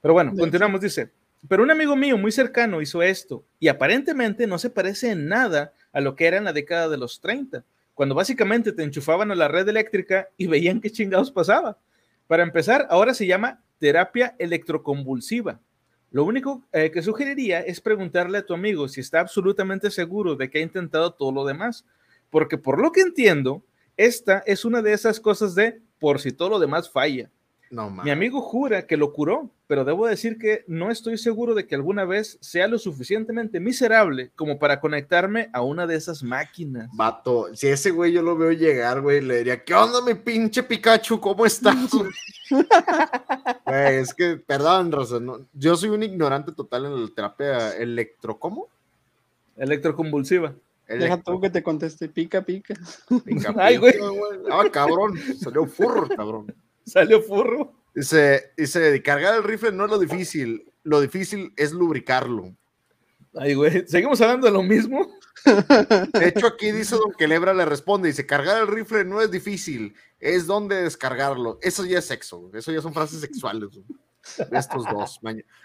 Pero bueno, continuamos, dice. Pero un amigo mío muy cercano hizo esto y aparentemente no se parece en nada a lo que era en la década de los 30, cuando básicamente te enchufaban a la red eléctrica y veían qué chingados pasaba. Para empezar, ahora se llama terapia electroconvulsiva. Lo único eh, que sugeriría es preguntarle a tu amigo si está absolutamente seguro de que ha intentado todo lo demás, porque por lo que entiendo, esta es una de esas cosas de por si todo lo demás falla. No. Mi amigo jura que lo curó, pero debo decir que no estoy seguro de que alguna vez sea lo suficientemente miserable como para conectarme a una de esas máquinas. Vato, si ese güey yo lo veo llegar, güey, le diría, ¿qué onda, mi pinche Pikachu? ¿Cómo estás? *laughs* Güey, es que, perdón, Rosa, no- yo soy un ignorante total en la terapia electro, ¿cómo? Electroconvulsiva. Deja tú que te conteste, pica, pica. Pica, Ay, güey. pica, güey. Ah, cabrón, salió furro, cabrón. *laughs* Salió furro. Dice, dice, cargar el rifle no es lo difícil, lo difícil es lubricarlo. Ay, güey. ¿Seguimos hablando de lo mismo? De hecho, aquí dice Don Quelebra, le responde, dice, cargar el rifle no es difícil, es donde descargarlo. Eso ya es sexo, eso ya son frases sexuales de estos dos.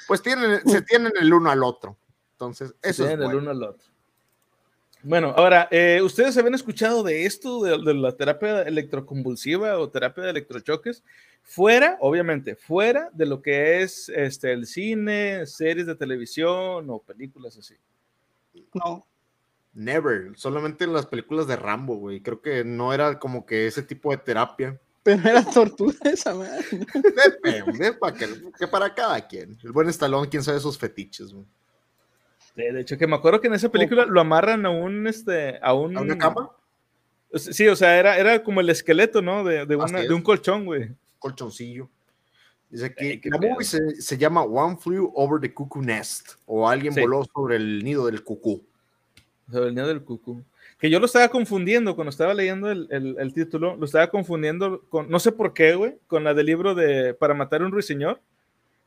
Pues tienen, se tienen el uno al otro. Entonces, eso es Tienen el bueno. uno al otro. Bueno, ahora, eh, ¿ustedes habían escuchado de esto, de, de la terapia electroconvulsiva o terapia de electrochoques? Fuera, obviamente, fuera de lo que es este, el cine, series de televisión o películas así. No. Never, solamente en las películas de Rambo, güey. Creo que no era como que ese tipo de terapia. Pero era tortura *laughs* esa madre. Depende, para que, que para cada quien. El buen Estalón, quién sabe esos fetiches, güey. De, de hecho, que me acuerdo que en esa película lo amarran a un, este, a un... ¿A una cama? Sí, o sea, era, era como el esqueleto, ¿no? De, de, una- de un colchón, güey. colchoncillo. Dice qué la movie se, se llama One Flew Over the Cuckoo Nest o Alguien Sí. voló sobre el nido del cucú. Sobre el nido del cucú. Que yo lo estaba confundiendo cuando estaba leyendo el, el- el título, lo estaba confundiendo con, no sé por qué, güey, con la del libro de Para matar a un ruiseñor,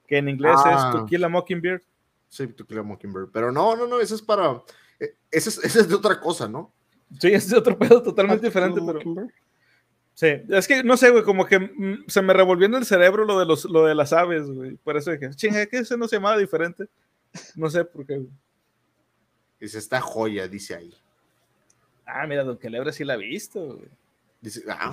que en inglés Ah. es To Kill a Mockingbird. Sí, To Kill a Mockingbird. Pero no, no, no, ese es para. eh, Ese es, ese es de otra cosa, ¿no? Sí, es de otro pedo totalmente diferente, pero sí, es que no sé, güey, como que mm, se me revolvió en el cerebro lo de, los, lo de las aves, güey. Por eso dije, chinga, que ese no se llamaba diferente. No sé por qué, güey. Dice, esta joya, dice ahí. Ah, mira, Don Quelebra sí la ha visto, güey. Dice, ah,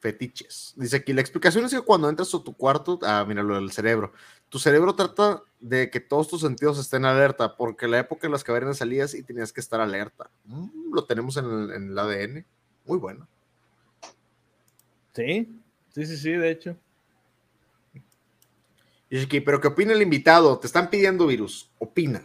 fetiches. Dice aquí, la explicación es que cuando entras a tu cuarto, ah, mira lo del cerebro, tu cerebro trata de que todos tus sentidos estén alerta, porque la época en las cavernas salías y tenías que estar alerta. Mm, lo tenemos en el, en el ADN. Muy bueno. Sí, sí, sí, sí, de hecho. Dice aquí, pero ¿qué opina el invitado? Te están pidiendo virus. Opina.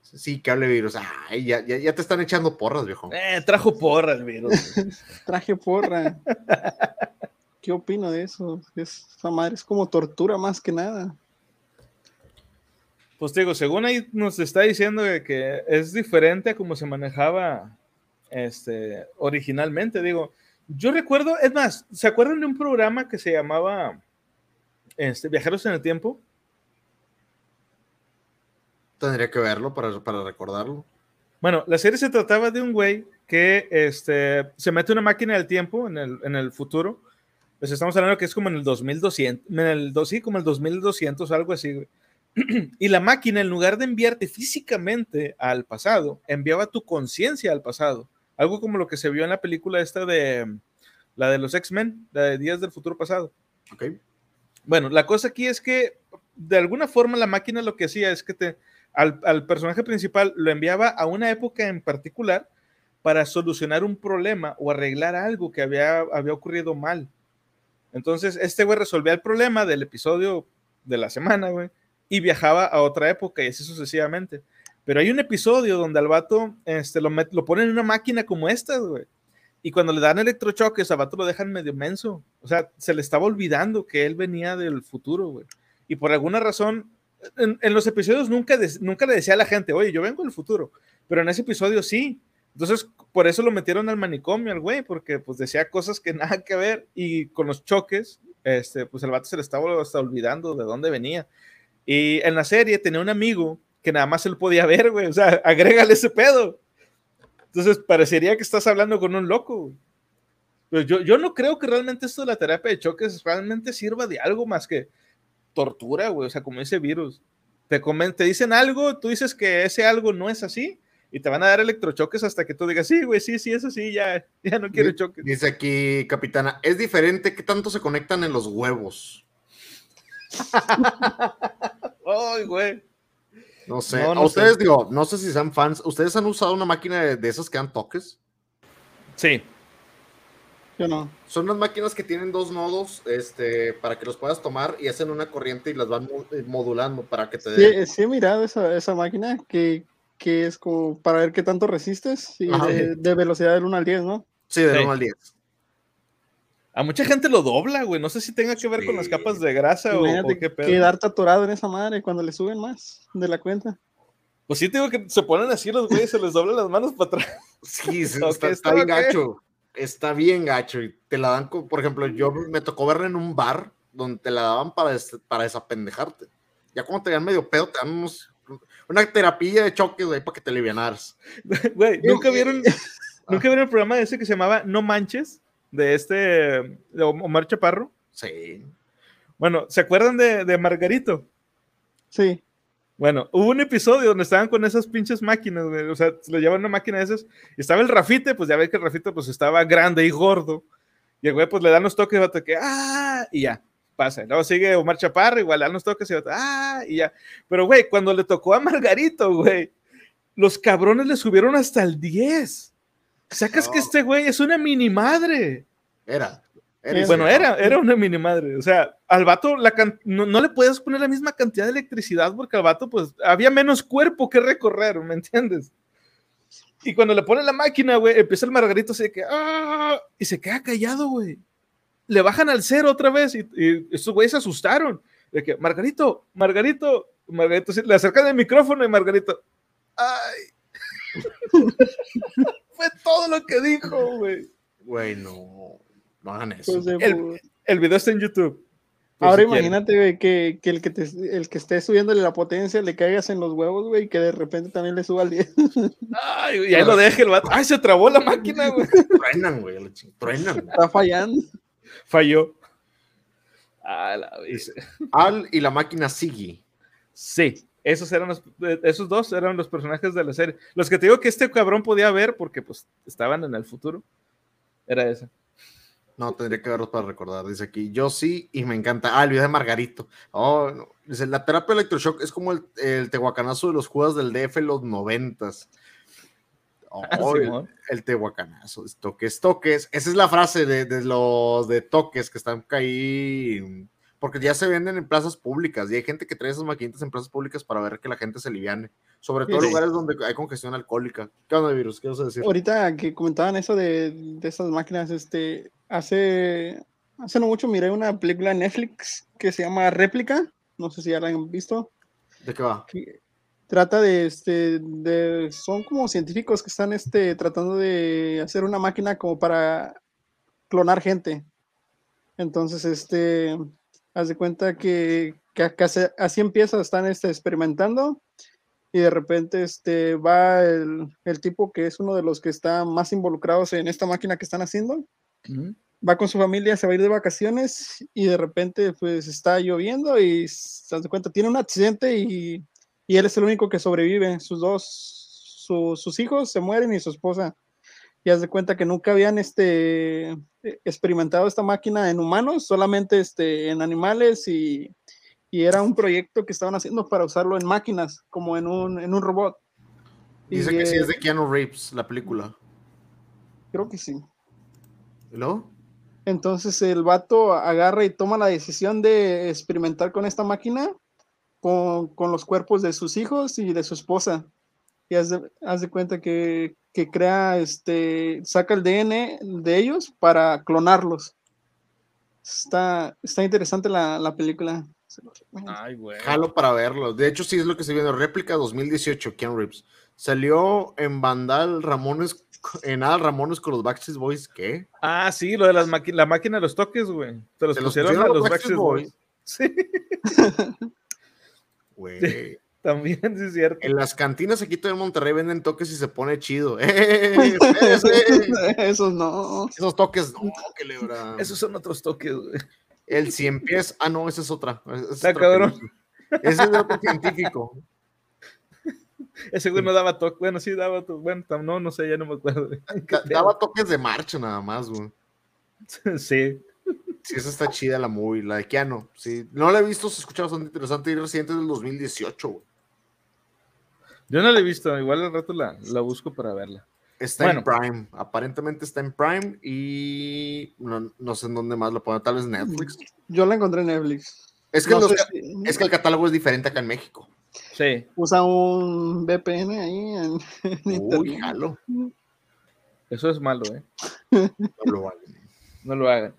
Sí, que hable virus. Ay, ya, ya, ya te están echando porras, viejo. Eh, trajo porras, virus. *laughs* Traje porra. *laughs* ¿Qué opino de eso? Es, esa madre es como tortura más que nada. Pues digo, según ahí nos está diciendo que es diferente a como se manejaba este, originalmente. Digo, yo recuerdo, es más, ¿se acuerdan de un programa que se llamaba este, Viajeros en el Tiempo? Tendría que verlo para, para recordarlo. Bueno, la serie se trataba de un güey que este, se mete una máquina del tiempo en el, en el futuro. Pues estamos hablando que es como en el 2200, en el, sí, como el 2200, algo así. Güey. *clears throat* y la máquina, en lugar de enviarte físicamente al pasado, enviaba tu conciencia al pasado. Algo como lo que se vio en la película esta de la de los X-Men, la de Días del Futuro Pasado. Ok. Bueno, la cosa aquí es que de alguna forma la máquina lo que hacía es que te, al, personaje principal lo enviaba a una época en particular para solucionar un problema o arreglar algo que había, había ocurrido mal. Entonces, este güey resolvía el problema del episodio de la semana, güey, y viajaba a otra época y así sucesivamente. Pero hay un episodio donde al vato este, lo, lo ponen en una máquina como esta, güey. Y cuando le dan electrochoques, al vato lo dejan medio menso. O sea, se le estaba olvidando que él venía del futuro, güey. Y por alguna razón, en, los episodios nunca, nunca le decía a la gente, oye, yo vengo del futuro, pero en ese episodio sí. Entonces, por eso lo metieron al manicomio al güey, porque pues decía cosas que *laughs* nada que ver y con los choques, este, pues el vato se le estaba hasta olvidando de dónde venía. Y en la serie tenía un amigo que nada más él podía ver, güey, o sea, agrégale ese pedo. Entonces, parecería que estás hablando con un loco. Pero yo, yo no creo que realmente esto de la terapia de choques realmente sirva de algo más que tortura, güey, o sea, como ese virus. Te, te dicen algo, tú dices que ese algo no es así y te van a dar electrochoques hasta que tú digas, sí, güey, sí, sí, es así, ya, ya no quiero choques. Dice aquí, capitana, es diferente que tanto se conectan en los huevos. *laughs* Ay, güey. No sé, a ustedes digo, no sé si sean fans, ¿ustedes han usado una máquina de, de esas que dan toques? Sí. Son unas máquinas que tienen dos nodos este, para que los puedas tomar y hacen una corriente y las van eh, modulando para que te dé. Sí, he mirado esa, esa máquina que, que, es como para ver qué tanto resistes y de, velocidad del 1 al 10, ¿no? Sí, del 1 al 10. A mucha gente lo dobla, güey. No sé si tenga que ver con las capas de grasa o, qué pedo. Quedar atorado en esa madre cuando le suben más de la cuenta. Pues sí, tengo que se ponen así los güeyes, se les doblan las manos para atrás. Sí, *laughs* está, está, bien gacho está bien gacho y te la dan, por ejemplo, yo me tocó verla en un bar donde te la daban para, para desapendejarte. Ya como te dan medio pedo, te dan una terapia de choque, güey, para que te alivianaras. *laughs* Güey, ¿nunca vieron, *laughs* ¿nunca vieron el programa de ese que se llamaba No Manches? De este, de Omar Chaparro. Sí. Bueno, ¿se acuerdan de, de Margarito? Sí. Bueno, hubo un episodio donde estaban con esas pinches máquinas, o sea, se le llevan una máquina de esas, y estaba el Rafite, pues ya ves que el Rafite pues estaba grande y gordo, y el güey pues le dan los toques, y que, ah, y ya, pasa. Luego sigue Omar Chaparro, igual los toques, y va, ah, y ya. Pero güey, cuando le tocó a Margarito, güey, los cabrones le subieron hasta el 10. Sacas que este güey es una mini madre. Era bueno, era, era una mini madre. O sea, al vato la no, le puedes poner la misma cantidad de electricidad porque al vato, pues, había menos cuerpo que recorrer, ¿me entiendes? Y cuando le pone la máquina, güey, empieza el margarito así de que, ¡ah! Y se queda callado, güey. Le bajan al cero otra vez y, y estos güeyes se asustaron. De que, Margarito, Margarito, Margarito, le acercan el micrófono y Margarito, ¡ay! *laughs* Fue todo lo que dijo, güey. Güey, no. No hagan eso. Pues el, video está en YouTube. Ahora imagínate, que, el, que el que esté subiéndole la potencia le caigas en los huevos, güey, y que de repente también le suba al 10. *laughs* Ay, y ahí lo deje el vato. Ay, se trabó la máquina, güey. Truenan, güey, truenan. Está fallando. Falló. Al y la máquina Siggy. Sí, esos eran los, esos dos eran los personajes de la serie. Los que te digo que este cabrón podía ver porque pues estaban en el futuro. Era ese. No, tendría que verlos para recordar. Dice aquí, yo sí, y me encanta. Ah, el video de Margarito. Oh, no. Dice, la terapia electroshock es como el, el tehuacanazo de los juegos del DF en los noventas. *laughs* Oh, el, el, tehuacanazo, toques, toques. Esa es la frase de, de, los de toques que están ahí, porque ya se venden en plazas públicas y hay gente que trae esas maquinitas en plazas públicas para ver que la gente se liviane, sobre todo en sí. lugares donde hay congestión alcohólica. ¿Qué onda, virus? ¿Qué vas a decir? Ahorita que comentaban eso de, de esas máquinas, este, hace, hace no mucho miré una película en Netflix que se llama Réplica, no sé si ya la han visto. ¿De qué va? Que, trata de, este, de, son como científicos que están este, tratando de hacer una máquina como para clonar gente. Entonces, este, haz de cuenta que, que, que así, así, empieza, están este, experimentando y de repente este, va el, el, tipo que es uno de los que está más involucrados en esta máquina que están haciendo. Uh -huh. Va con su familia, se va a ir de vacaciones y de repente pues está lloviendo y se hace cuenta, tiene un accidente y y él es el único que sobrevive. Sus dos, su, sus hijos se mueren y su esposa. Y haz de cuenta que nunca habían este, experimentado esta máquina en humanos, solamente este, en animales y, y, era un proyecto que estaban haciendo para usarlo en máquinas, como en un, en un robot. Dice y, que eh, sí es de Keanu Reeves, la película. Creo que sí. ¿No? Entonces el vato agarra y toma la decisión de experimentar con esta máquina con, con, los cuerpos de sus hijos y de su esposa. Y haz de, haz de cuenta que, que, crea, este, saca el DNA de ellos para clonarlos. Está, está interesante la, la película. Ay, güey. Jalo para verlo. De hecho, sí es lo que estoy viendo. Réplica 2018, Ken Reeves. Salió en Vandal Ramones, en Al Ramones con los Backstreet Boys. ¿Qué? Ah, sí, lo de las la máquina de los toques, güey. Te los, pusieron, los, a los Backstreet, Boys. Boys. Sí. *laughs* *laughs* Güey. *laughs* También, sí es cierto. En las cantinas aquí todavía en Monterrey venden toques y se pone chido. ¡Eh! *laughs* *laughs* Esos no. Esos toques no, que lebra. Esos son otros toques, güey. El cien pies. Ah, no, esa es otra. Esa es otra cabrón. Ese es de otro científico. Ese güey no daba toques. Bueno, sí daba toques. Bueno, no, no sé, ya no me acuerdo. Da, daba toques de marcha nada más, güey. Sí. Sí, esa está chida la movie, la de Keanu. Sí, no la he visto, se escucha bastante interesante y reciente del 2018, güey. Yo no la he visto, igual al rato la, la busco para verla. Está bueno. en Prime, aparentemente está en Prime y no, no, sé en dónde más lo ponen, tal vez Netflix. Yo la encontré en Netflix. Es que, no los, si... es que el catálogo es diferente acá en México. Sí. Usa un VPN ahí en, en Uy, jalo. Eso es malo, ¿eh? No lo hagan. No lo hagan.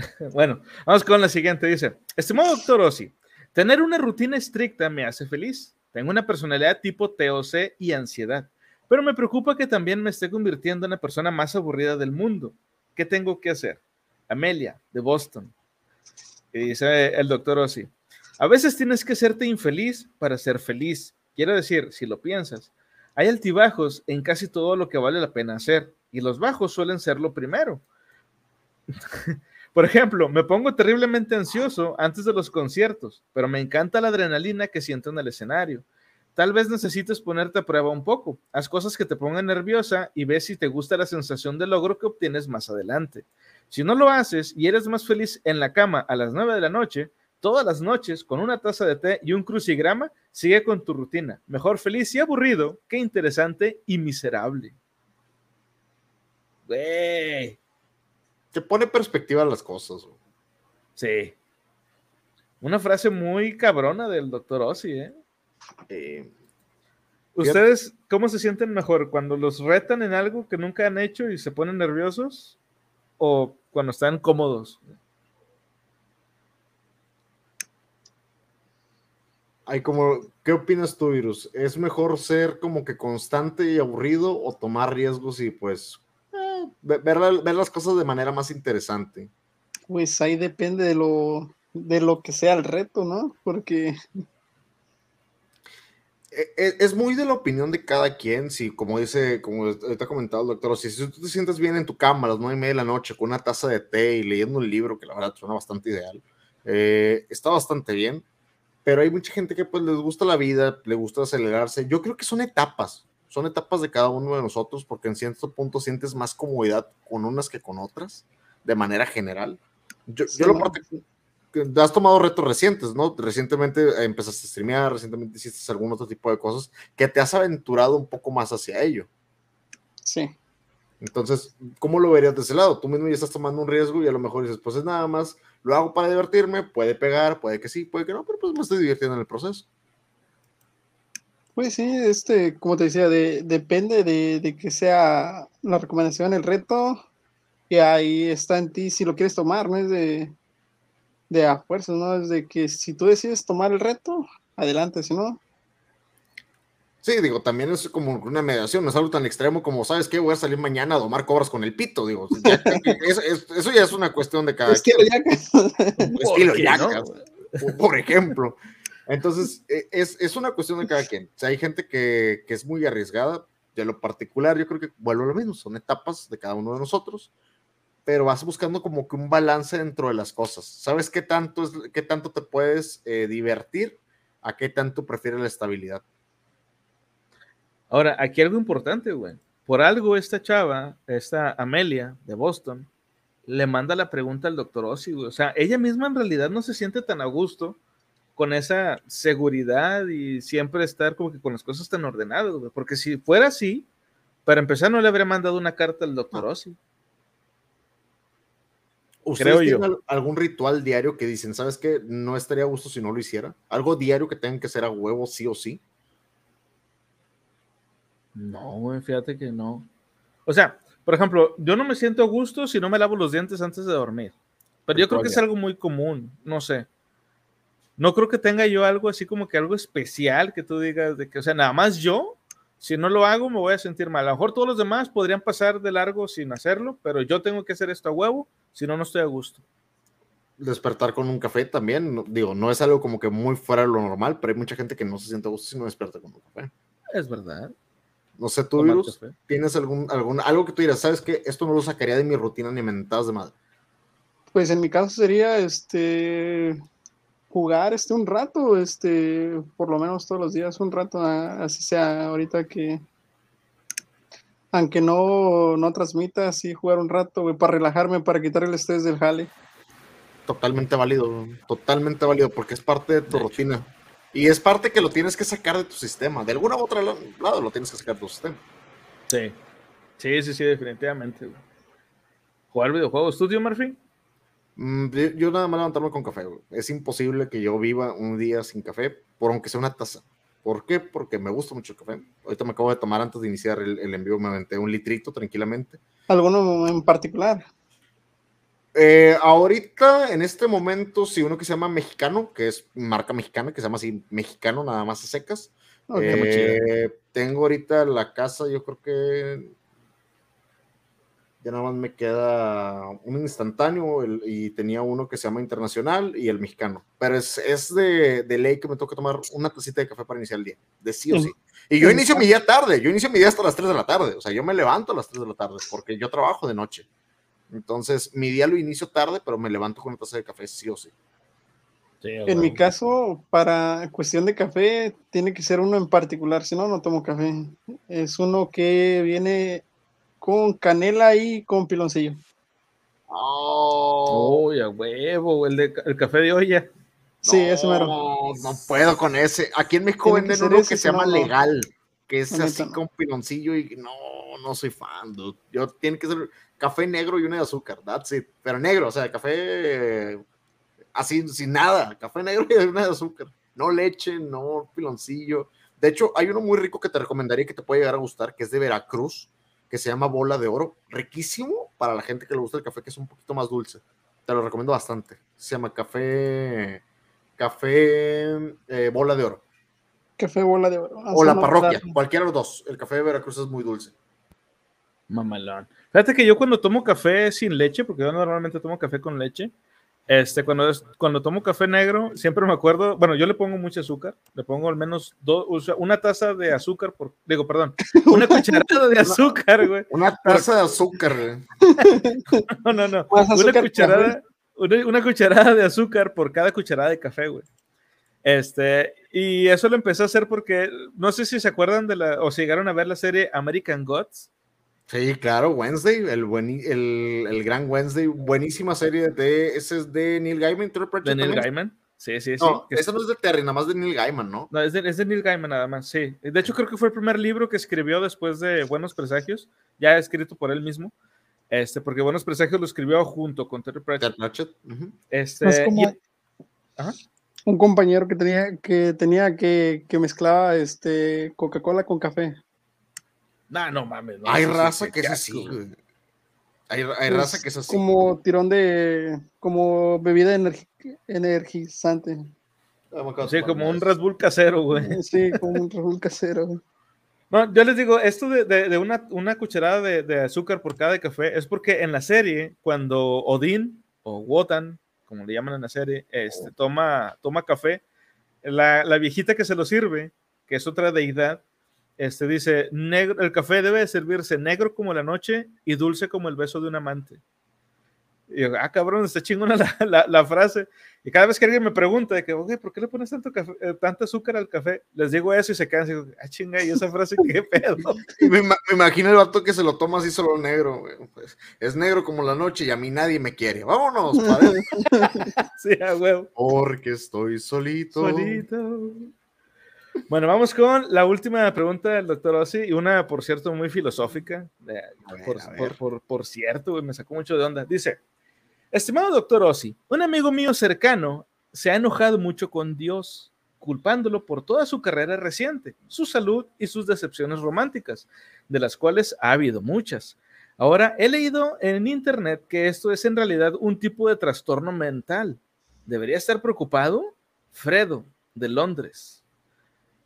*laughs* Bueno, vamos con la siguiente. Dice, estimado doctor Ossi, tener una rutina estricta me hace feliz. Tengo una personalidad tipo TOC y ansiedad, pero me preocupa que también me esté convirtiendo en la persona más aburrida del mundo. ¿Qué tengo que hacer? Amelia, de Boston. Y dice el doctor Ossi, a veces tienes que serte infeliz para ser feliz. Quiero decir, si lo piensas, hay altibajos en casi todo lo que vale la pena hacer, y los bajos suelen ser lo primero. *laughs* Por ejemplo, me pongo terriblemente ansioso antes de los conciertos, pero me encanta la adrenalina que siento en el escenario. Tal vez necesites ponerte a prueba un poco. Haz cosas que te pongan nerviosa y ve si te gusta la sensación de logro que obtienes más adelante. Si no lo haces y eres más feliz en la cama a las 9 de la noche, todas las noches con una taza de té y un crucigrama, sigue con tu rutina. Mejor feliz y aburrido que interesante y miserable. Güey te pone perspectiva las cosas. Güey. Sí. Una frase muy cabrona del doctor Ossi, ¿eh? eh ¿Ustedes cómo se sienten mejor? ¿Cuando los retan en algo que nunca han hecho y se ponen nerviosos? ¿O cuando están cómodos? Hay como, ¿qué opinas tú, Virus? ¿Es mejor ser como que constante y aburrido o tomar riesgos y pues ver, ver, las cosas de manera más interesante. Pues ahí depende de lo, de lo que sea el reto, ¿no? Porque... E, e, es muy de la opinión de cada quien, si como dice, como te ha comentado el doctor, si, si tú te sientes bien en tu cama a las nueve y media de la noche con una taza de té y leyendo un libro, que la verdad suena bastante ideal, eh, está bastante bien, pero hay mucha gente que pues les gusta la vida, le gusta acelerarse. Yo creo que son etapas, son etapas de cada uno de nosotros porque en cierto punto sientes más comodidad con unas que con otras. de manera general. Yo, yo lo has tomado retos recientes, ¿no? Recientemente empezaste a streamear, recientemente hiciste algún otro tipo de cosas que te has aventurado un poco más hacia ello. Sí. Entonces, ¿cómo lo verías de ese lado? Tú mismo ya estás tomando un riesgo y a lo mejor dices, pues es nada más, lo hago para divertirme, puede pegar, puede que sí, puede que no, pero pues me estoy divirtiendo en el proceso. Pues sí, este, como te decía, depende de, de, que sea la recomendación, el reto, y ahí está en ti si lo quieres tomar, no es de, de a fuerzas, ¿no? Es de que si tú decides tomar el reto, adelante, si no. Sí, digo, también es como una mediación, no es algo tan extremo como, ¿sabes qué? Voy a salir mañana a domar cobras con el pito, digo. eso, ya es una cuestión de cada *laughs* Estilo yacas. Estilo yacas, por ejemplo. Entonces, e, es, es, una cuestión de cada quien. O hay gente que, que, es muy arriesgada. De lo particular, yo creo que vuelvo a lo mismo, son etapas de cada uno de nosotros pero vas buscando como que un balance dentro de las cosas. ¿Sabes qué tanto, es, qué tanto te puedes eh, divertir? ¿A qué tanto prefieres la estabilidad? Ahora, aquí algo importante, güey. Por algo esta chava, esta Amelia de Boston, le manda la pregunta al doctor Ossi, güey. O sea, ella misma en realidad no se siente tan a gusto con esa seguridad y siempre estar como que con las cosas tan ordenadas, güey. Porque si fuera así, para empezar no le habría mandado una carta al doctor Ossi. ¿Ustedes Creo tienen algún ritual diario que dicen, sabes qué? No estaría a gusto si no lo hiciera? ¿Algo diario que tengan que ser a huevo sí o sí? No, güey, fíjate que no. O sea, por ejemplo, yo no me siento a gusto si no me lavo los dientes antes de dormir. Pero yo creo que es algo muy común, no sé. No creo que tenga yo algo así como que algo especial que tú digas de que, o sea, nada más yo, si no lo hago me voy a sentir mal. A lo mejor todos los demás podrían pasar de largo sin hacerlo, pero yo tengo que hacer esto a huevo si no, no estoy a gusto. Despertar con un café también, digo, no es algo como que muy fuera de lo normal, pero hay mucha gente que no se siente a gusto si no despierta con un café. Es verdad. No sé, tú, Virus, ¿tienes algún, algún, algo que tú dirás, sabes que esto no lo sacaría de mi rutina ni mentadas de madre? Pues en mi caso sería este jugar este un rato, este, por lo menos todos los días, un rato, así sea ahorita que, aunque no, no transmita, así jugar un rato, para relajarme, para quitar el estrés del jale. Totalmente válido, totalmente válido, porque es parte de tu rutina. Y es parte que lo tienes que sacar de tu sistema. De alguna u otra lado lo tienes que sacar de tu sistema. Sí, sí, sí, sí, definitivamente. ¿Jugar videojuegos? ¿Tú, tío Murphy? Mm, yo nada más levantarme con café. Es imposible que yo viva un día sin café, por aunque sea una taza. ¿Por qué? Porque me gusta mucho el café. Ahorita me acabo de tomar antes de iniciar el, envío, me aventé un litrito tranquilamente. ¿Alguno en particular? Eh, ahorita, en este momento, sí, uno que se llama Mexicano, que es marca mexicana, que se llama así Mexicano, nada más a secas. Eh, tengo ahorita la casa, yo creo que ya nada más me queda un instantáneo y tenía uno que se llama internacional y el mexicano. Pero es, es de, de, ley que me toca tomar una tacita de café para iniciar el día, de sí o sí. Y yo inicio mi día tarde, yo inicio mi día hasta las 3 de la tarde, o sea, yo me levanto a las 3 de la tarde porque yo trabajo de noche. Entonces, mi día lo inicio tarde, pero me levanto con una taza de café sí o sí. en mi caso, para cuestión de café, tiene que ser uno en particular, si no, no tomo café. Es uno que viene con canela y con piloncillo. Oh, a huevo, el, de, el café de olla. Sí, ese mero. No puedo con ese. Aquí en México venden uno que se llama legal, que es así con piloncillo y no, no soy fan, dude. Yo tiene que ser café negro y una de azúcar, that's it. Pero negro, o sea, café así, sin nada, café negro y una de azúcar. No leche, no piloncillo. De hecho, hay uno muy rico que te recomendaría que te puede llegar a gustar, que es de Veracruz que se llama Bola de Oro. Riquísimo para la gente que le gusta el café, que es un poquito más dulce. Te lo recomiendo bastante. Se llama Café. Café eh, Bola de Oro. Café Bola de Oro. o la parroquia, cualquiera de los dos. El café de Veracruz es muy dulce. Mamalón. Fíjate que yo cuando tomo café sin leche, porque yo normalmente tomo café con leche, este, cuando, cuando tomo café negro, siempre me acuerdo, bueno, yo le pongo mucho azúcar, le pongo al menos dos, una taza de azúcar, por, digo, perdón, *laughs* una cucharada de azúcar, güey. Una taza de azúcar, güey. *laughs* no, no, no. Una cucharada, una, cucharada de azúcar por cada cucharada de café, güey. Este, y eso lo empecé a hacer porque, no sé si se acuerdan de la, o si llegaron a ver la serie American Gods. Sí, claro, Wednesday, el, buen, el, el, gran Wednesday, buenísima serie de, ese es de Neil Gaiman, De Neil Gaiman, sí, sí, sí. No, ese no es de Terry, nada más de Neil Gaiman, ¿no? No, es de, es de, Neil Gaiman nada más, sí. De hecho, creo que fue el primer libro que escribió después de Buenos Presagios, ya escrito por él mismo, este, porque Buenos Presagios lo escribió junto con Terry Pratchett. Pratchett. este, es como y... un compañero que tenía que, tenía que, que mezclaba este, Coca-Cola con café. Nah, no mames. hay raza que es así, Hay, hay raza que es así. Como tirón de. Como bebida energizante. *laughs* Sí, como un Red Bull casero, güey. Sí, como un Red Bull casero. No, yo les digo, esto de, de, una, una, cucharada de, de, azúcar por cada café es porque en la serie, cuando Odín o Wotan, como le llaman en la serie, este, toma, toma café, la, la viejita que se lo sirve, que es otra deidad, este dice, negro, el café debe servirse negro como la noche y dulce como el beso de un amante. Y yo, ah, cabrón, está chingona la, la, la, frase. Y cada vez que alguien me pregunta de que, oye, ¿por qué le pones tanto, café, eh, tanto azúcar al café? Les digo eso y se quedan así, ah, chinga, y esa frase, ¿qué *laughs* pedo? me, me, imagino el vato que se lo toma así solo negro, Pues, es negro como la noche y a mí nadie me quiere. Vámonos, padre. *laughs* sí, a huevo. Porque estoy solito. Solito. Bueno, vamos con la última pregunta del doctor Ossi, y una, por cierto, muy filosófica. por, por, por, por, cierto, me sacó mucho de onda. Dice, estimado doctor Ossi, un amigo mío cercano se ha enojado mucho con Dios, culpándolo por toda su carrera reciente, su salud y sus decepciones románticas, de las cuales ha habido muchas. Ahora, he leído en internet que esto es en realidad un tipo de trastorno mental. ¿Debería estar preocupado? Fredo, de Londres.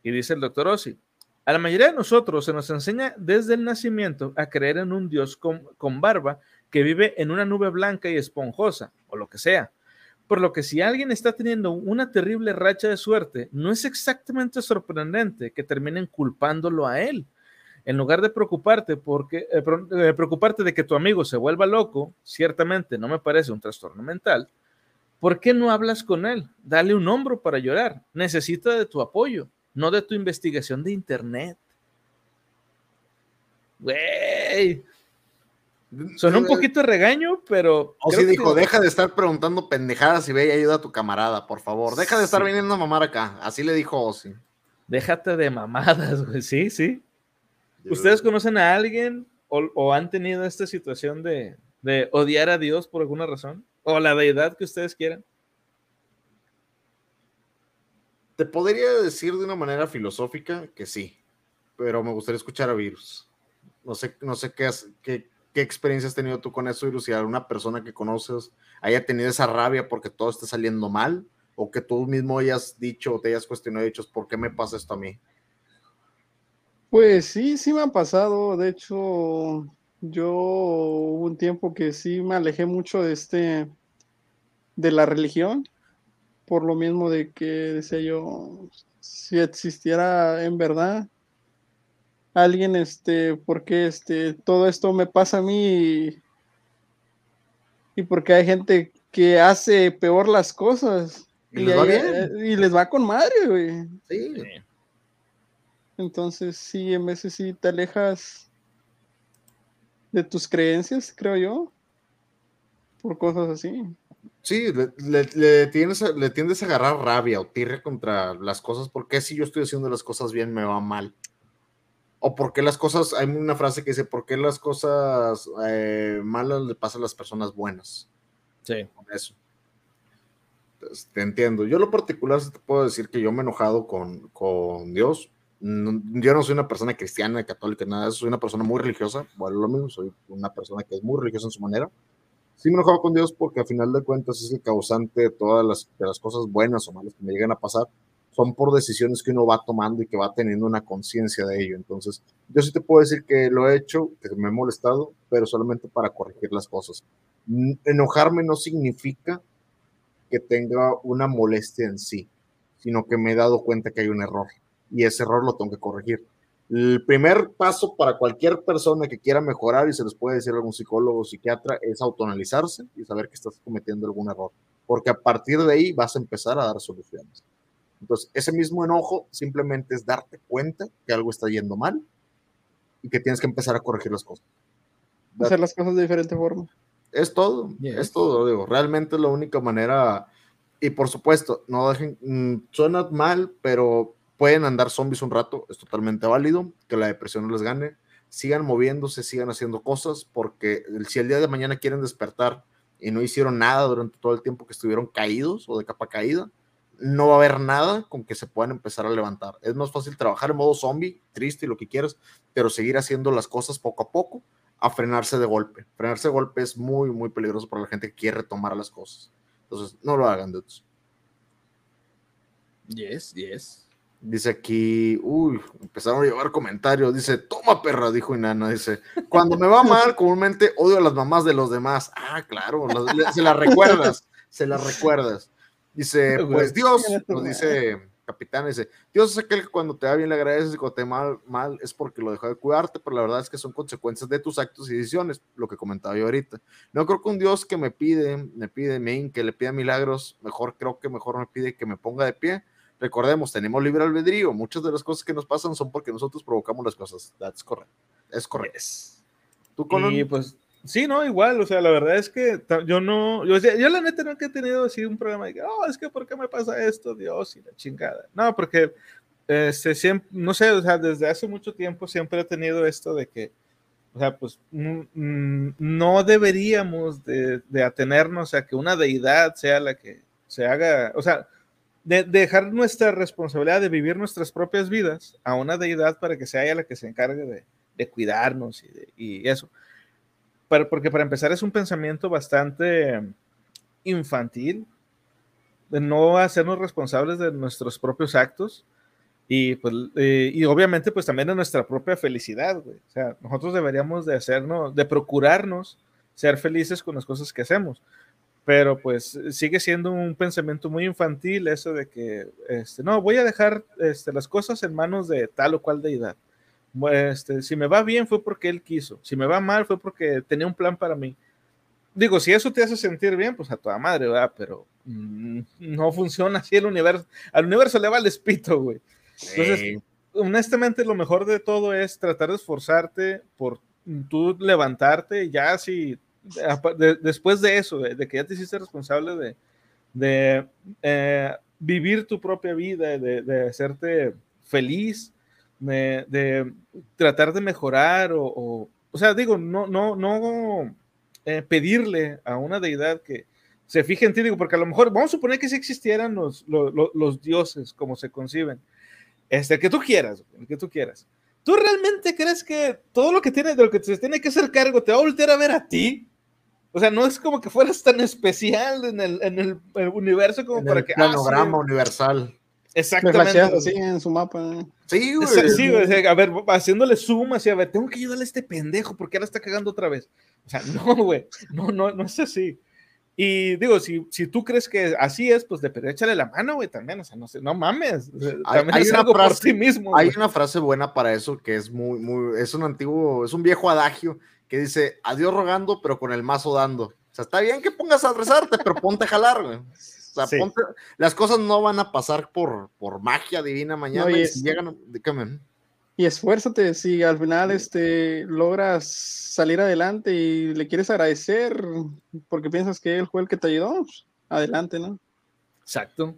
Y dice el doctor Ossi, a la mayoría de nosotros se nos enseña desde el nacimiento a creer en un Dios con, barba que vive en una nube blanca y esponjosa, o lo que sea. Por lo que si alguien está teniendo una terrible racha de suerte, no es exactamente sorprendente que terminen culpándolo a él. En lugar de preocuparte, porque, eh, preocuparte de que tu amigo se vuelva loco, ciertamente no me parece un trastorno mental, ¿por qué no hablas con él? Dale un hombro para llorar. Necesita de tu apoyo no de tu investigación de internet. Güey. Son un poquito de regaño, pero. O sí dijo, deja de estar preguntando pendejadas y ve y ayuda a tu camarada, por favor. Deja de estar sí. viniendo a mamar acá. Así le dijo Ozzy. Déjate de mamadas, güey. Sí, sí. Yo... ¿Ustedes conocen a alguien o, o han tenido esta situación de, de, odiar a Dios por alguna razón? O la deidad que ustedes quieran. Te podría decir de una manera filosófica que sí, pero me gustaría escuchar a Virus. No sé, no sé qué, has, experiencia has tenido tú con eso, Virus, si alguna persona que conoces haya tenido esa rabia porque todo está saliendo mal, o que tú mismo hayas dicho o te hayas cuestionado y dicho, ¿por qué me pasa esto a mí? Pues sí, sí me ha pasado. De hecho, yo hubo un tiempo que sí me alejé mucho de este, de la religión por lo mismo de que decía yo, si existiera en verdad alguien, este, porque este, todo esto me pasa a mí y, y porque hay gente que hace peor las cosas y, y, les, va ahí, y les, va con madre, güey. Sí. Entonces, sí, en veces sí te alejas de tus creencias, creo yo, por cosas así. Sí, le, le, le, tienes, le tiendes a agarrar rabia o tirre contra las cosas. porque si yo estoy haciendo las cosas bien me va mal? O porque las cosas, hay una frase que dice, ¿por qué las cosas eh, malas le pasan a las personas buenas? Sí. Con eso. Entonces, te entiendo. Yo lo particular te puedo decir que yo me he enojado con, con Dios. No, yo no soy una persona cristiana, católica, nada de eso. Soy una persona muy religiosa. Bueno, lo mismo, soy una persona que es muy religiosa en su manera sí me enojaba con Dios porque a final de cuentas es el causante de todas las, de las cosas buenas o malas que me llegan a pasar, son por decisiones que uno va tomando y que va teniendo una conciencia de ello. Entonces, yo sí te puedo decir que lo he hecho, que me he molestado, pero solamente para corregir las cosas. Enojarme no significa que tenga una molestia en sí, sino que me he dado cuenta que hay un error y ese error lo tengo que corregir. El primer paso para cualquier persona que quiera mejorar, y se les puede decir a algún psicólogo o psiquiatra, es autoanalizarse y saber que estás cometiendo algún error, porque a partir de ahí vas a empezar a dar soluciones. Entonces, ese mismo enojo simplemente es darte cuenta que algo está yendo mal y que tienes que empezar a corregir las cosas. hacer las cosas de diferente forma. Es todo, es todo, digo, realmente es la única manera, y por supuesto, no dejen, mm, suena mal, pero pueden andar zombies un rato, es totalmente válido, que la depresión no les gane, sigan moviéndose, sigan haciendo cosas, porque si el día de mañana quieren despertar y no hicieron nada durante todo el tiempo que estuvieron caídos o de capa caída, no va a haber nada con que se puedan empezar a levantar. Es más fácil trabajar en modo zombie, triste y lo que quieras, pero seguir haciendo las cosas poco a poco a frenarse de golpe. Frenarse de golpe es muy, muy peligroso para la gente que quiere retomar las cosas. Entonces, no lo hagan, dudes. Yes, yes. Dice aquí, uy, empezaron a llevar comentarios. Dice, toma perra, dijo Inana. Dice, cuando me va mal, *laughs* comúnmente odio a las mamás de los demás. Ah, claro, se las recuerdas, se las recuerdas. Dice, pues Dios, nos dice capitán, dice, Dios es aquel que cuando te va bien le agradeces y cuando te va mal, mal es porque lo dejó de cuidarte, pero la verdad es que son consecuencias de tus actos y decisiones, lo que comentaba yo ahorita. No creo que un Dios que me pide, me pide, me que le pida milagros, mejor creo que mejor me pide que me ponga de pie. Recordemos, tenemos libre albedrío, muchas de las cosas que nos pasan son porque nosotros provocamos las cosas. That's correct. Es correcto. ¿Tú, Colón? Y pues Sí, no, igual, o sea, la verdad es que yo no, yo, yo la neta nunca he tenido así un programa de que, oh, es que ¿por qué me pasa esto? Dios y la chingada. No, porque, este, siempre, no sé, o sea, desde hace mucho tiempo siempre he tenido esto de que, o sea, pues no deberíamos de, de, atenernos a que una deidad sea la que se haga, o sea, de, dejar nuestra responsabilidad de vivir nuestras propias vidas a una deidad para que sea ella la que se encargue de, de cuidarnos y, eso porque para empezar es un pensamiento bastante infantil, de no hacernos responsables de nuestros propios actos y, pues, eh, y obviamente pues también de nuestra propia felicidad, O sea, nosotros deberíamos de hacernos, de procurarnos ser felices con las cosas que hacemos. Pero pues sigue siendo un pensamiento muy infantil eso de que, este, no, voy a dejar este, las cosas en manos de tal o cual deidad. Este, si me va bien fue porque él quiso, si me va mal fue porque tenía un plan para mí. Digo, si eso te hace sentir bien, pues a toda madre, ¿verdad? Pero mm, no funciona así el universo. Al universo le va el espito, güey. Entonces, honestamente, lo mejor de todo es tratar de esforzarte por tú levantarte, ya si después de eso, de, que ya te hiciste responsable de, eh, vivir tu propia vida, de, de hacerte feliz, de, tratar de mejorar o, o, sea, digo, no, no, no eh, pedirle a una deidad que se fije en ti, digo, porque a lo mejor vamos a suponer que si existieran los, los, dioses como se conciben, este, que tú quieras, el que tú quieras. ¿Tú realmente crees que todo lo que tiene, de lo que se tiene que hacer cargo, te va a voltear a ver a ti? O sea, no es como que fueras tan especial en el, en el, universo como para el que... Planograma ah, universal. Exactamente. así en su mapa. Sí, güey. Sí, güey. A ver, haciéndole zoom así, a ver, tengo que ayudarle a este pendejo porque ahora está cagando otra vez. O sea, *laughs* no, güey. No, no, no es así. Y digo, si, si tú crees que así es, pues de pero échale la mano, güey, también. O sea, no sé, no mames. También hay, es una algo frase, por ti mismo. Hay una frase buena para eso que es muy, muy, es un antiguo, es un viejo adagio que dice, adiós rogando, pero con el mazo dando. O sea, está bien que pongas a rezarte, pero ponte a jalar, güey las cosas no van a pasar por, por magia divina mañana y, si llegan, y esfuérzate, si al final este, logras salir adelante y le quieres agradecer porque piensas que él fue el que te ayudó, pues, adelante, ¿no? Exacto.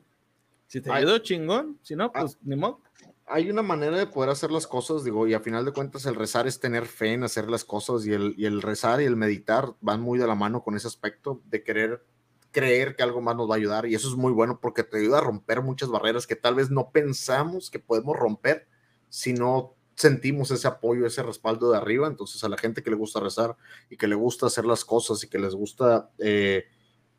Si te ayudó, chingón. Si no, pues ni modo. Hay una manera de poder hacer las cosas, digo, y a final de cuentas el rezar es tener fe en hacer las cosas y el, rezar y el meditar van muy de la mano con ese aspecto de querer creer que algo más nos va a ayudar y eso es muy bueno porque te ayuda a romper muchas barreras que tal vez no pensamos que podemos romper si no sentimos ese apoyo, ese respaldo de arriba. Entonces a la gente que le gusta rezar y que le gusta hacer las cosas y que les gusta eh,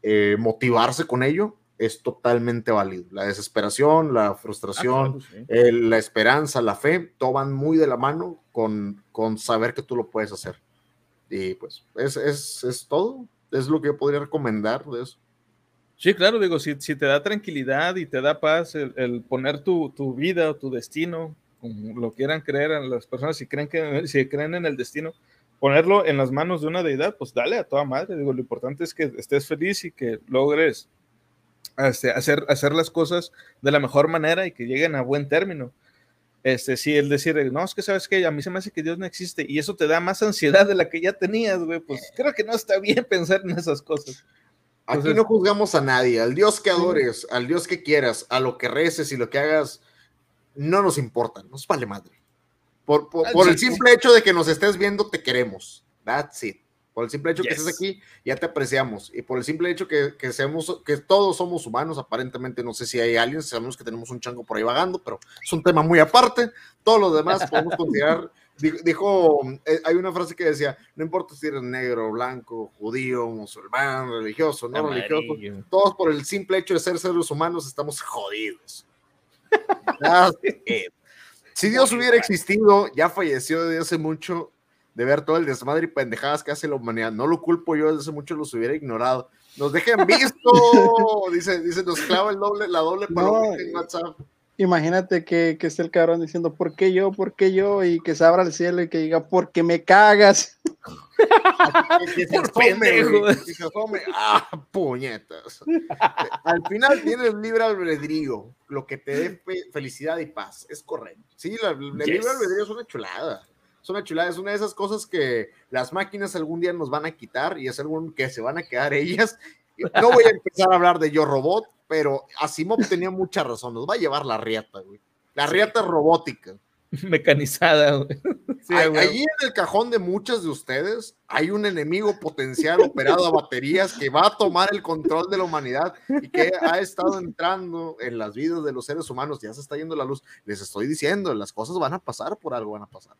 eh, motivarse con ello, es totalmente válido. La desesperación, la frustración, ah, la esperanza, la fe, todo van muy de la mano con, con saber que tú lo puedes hacer. Y pues es, es, es todo. Es lo que yo podría recomendar de eso. Sí, claro, digo, si, si te da tranquilidad y te da paz el, poner tu, tu, vida o tu destino, como lo quieran creer a las personas, si creen, que, *laughs* si creen en el destino, ponerlo en las manos de una deidad, pues dale a toda madre. Digo, lo importante es que estés feliz y que logres este, hacer, hacer las cosas de la mejor manera y que lleguen a buen término. este, sí, el decir, no, es que sabes que a mí se me hace que Dios no existe y eso te da más ansiedad de la que ya tenías, güey, pues creo que no está bien *laughs* pensar en esas cosas. Aquí no juzgamos a nadie, al Dios que adores, al Dios que quieras, a lo que reces y lo que hagas, no nos importa, nos vale madre. Por, por, por el simple hecho de que nos estés viendo, te queremos. That's it. Por el simple hecho que estés aquí, ya te apreciamos. Y por el simple hecho que, que, seamos, que todos somos humanos, aparentemente no sé si hay aliens, sabemos que tenemos un chango por ahí vagando, pero es un tema muy aparte. Todos los demás podemos *laughs* considerar, dijo, eh, hay una frase que decía, no importa si eres negro, blanco, judío, musulmán, religioso, no religioso, todos por el simple hecho de ser seres humanos estamos jodidos. *laughs* si Dios hubiera existido, ya falleció desde hace mucho, de ver todo el desmadre y pendejadas que hace la humanidad. No lo culpo yo, desde hace mucho los hubiera ignorado. Nos dejen visto, *laughs* dice, dice, nos clava el doble, la doble en WhatsApp. Imagínate que, que esté el cabrón diciendo, ¿por qué yo? ¿Por qué yo? Y que se abra el cielo y que diga, porque me cagas. que *laughs* se asome, que se asome. Ah, puñetas. Al final tienes libre albedrío, lo que te dé felicidad y paz. Es correcto. Sí, el libre albedrío es una chulada es una chulada, es una de esas cosas que las máquinas algún día nos van a quitar y es algo que se van a quedar ellas. *laughs* No voy a empezar a hablar de Yo Robot, pero Asimov tenía mucha razón, nos va a llevar la riata, güey. La riata robótica. *laughs* Mecanizada, güey. Allí en el cajón de muchas de ustedes hay un enemigo potencial operado a baterías que va a tomar el control de la humanidad y que ha estado entrando en las vidas de los seres humanos. Ya se está yendo la luz. Les estoy diciendo, las cosas van a pasar por algo, van a pasar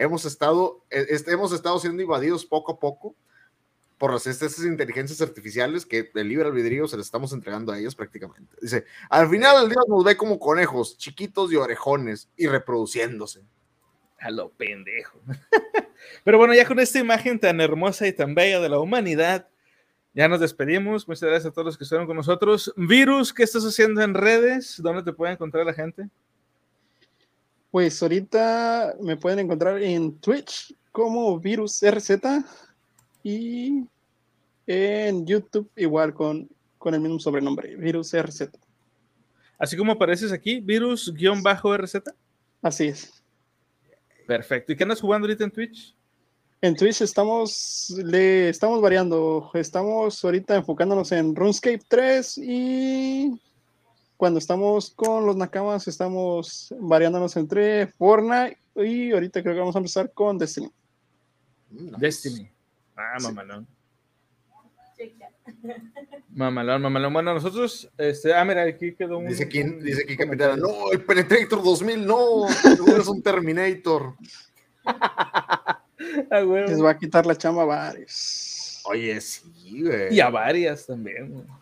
hemos estado, e, hemos estado siendo invadidos poco a poco por las, estas inteligencias artificiales que el libre albedrío se les estamos entregando a ellas prácticamente. Dice, al final el día nos ve como conejos, chiquitos y orejones, y reproduciéndose. A lo pendejo. *laughs* Pero bueno, ya con esta imagen tan hermosa y tan bella de la humanidad, ya nos despedimos. Muchas gracias a todos los que estuvieron con nosotros. Virus, ¿qué estás haciendo en redes? ¿Dónde te puede encontrar la gente? Pues ahorita me pueden encontrar en Twitch como Virus RZ y en YouTube igual con, con el mismo sobrenombre, Virus RZ. Así como apareces aquí, Virus-RZ. Así es. Perfecto. ¿Y qué andas jugando ahorita en Twitch? En Twitch estamos, le estamos variando. Estamos ahorita enfocándonos en RuneScape 3 y cuando estamos con los Nakamas, estamos variándonos entre Fortnite y ahorita creo que vamos a empezar con Destiny. Destiny. Ah, mamalón. Mamalón, mamalón. Bueno, nosotros, este, ah, mira, aquí quedó un. Dice aquí, dice aquí capitán, no, el Penetrator 2000, no, es un Terminator. *laughs* ah, Les va a quitar la chamba a varios. Oye, sí, güey. Y a varias también, güey.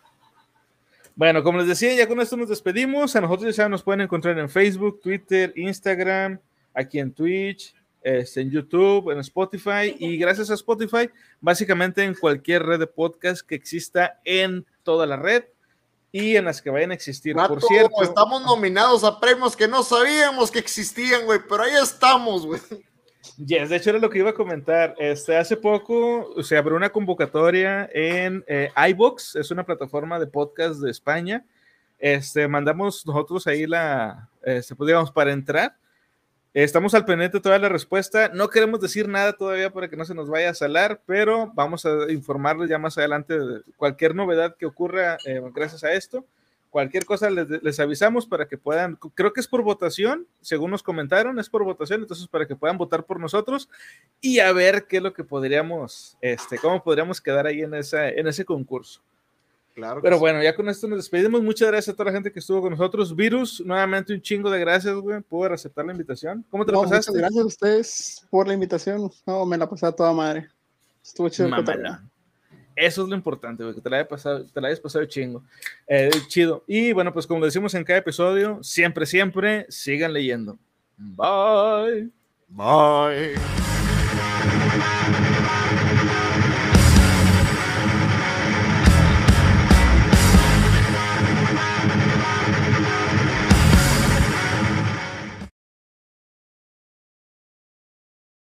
Bueno, como les decía, ya con esto nos despedimos. A nosotros ya nos pueden encontrar en Facebook, Twitter, Instagram, aquí en Twitch, este, en YouTube, en Spotify y gracias a Spotify, básicamente en cualquier red de podcast que exista en toda la red y en las que vayan a existir. Por cierto, estamos nominados a premios que no sabíamos que existían, güey, pero ahí estamos, güey. Yes, de hecho era lo que iba a comentar. Este, hace poco se abrió una convocatoria en eh, iBox, es una plataforma de podcast de España. Este, mandamos nosotros ahí la, este, pues, digamos, para entrar. Estamos al pendiente toda la respuesta. No queremos decir nada todavía para que no se nos vaya a salar, pero vamos a informarles ya más adelante de cualquier novedad que ocurra eh, gracias a esto. Cualquier cosa les, avisamos para que puedan, creo que es por votación, según nos comentaron, es por votación, entonces para que puedan votar por nosotros y a ver qué es lo que podríamos, este, cómo podríamos quedar ahí en, esa, en ese concurso. Claro. Pero bueno, ya con esto nos despedimos. Muchas gracias a toda la gente que estuvo con nosotros. Virus, nuevamente un chingo de gracias, güey, por aceptar la invitación. ¿Cómo te lo pasaste? gracias a ustedes por la invitación. No, me la pasé a toda madre. Estuvo chido. Eso es lo importante, que te la, hayas pasado, te la hayas pasado chingo. Eh, chido. Y bueno, pues como decimos en cada episodio, siempre, siempre sigan leyendo. Bye. Bye.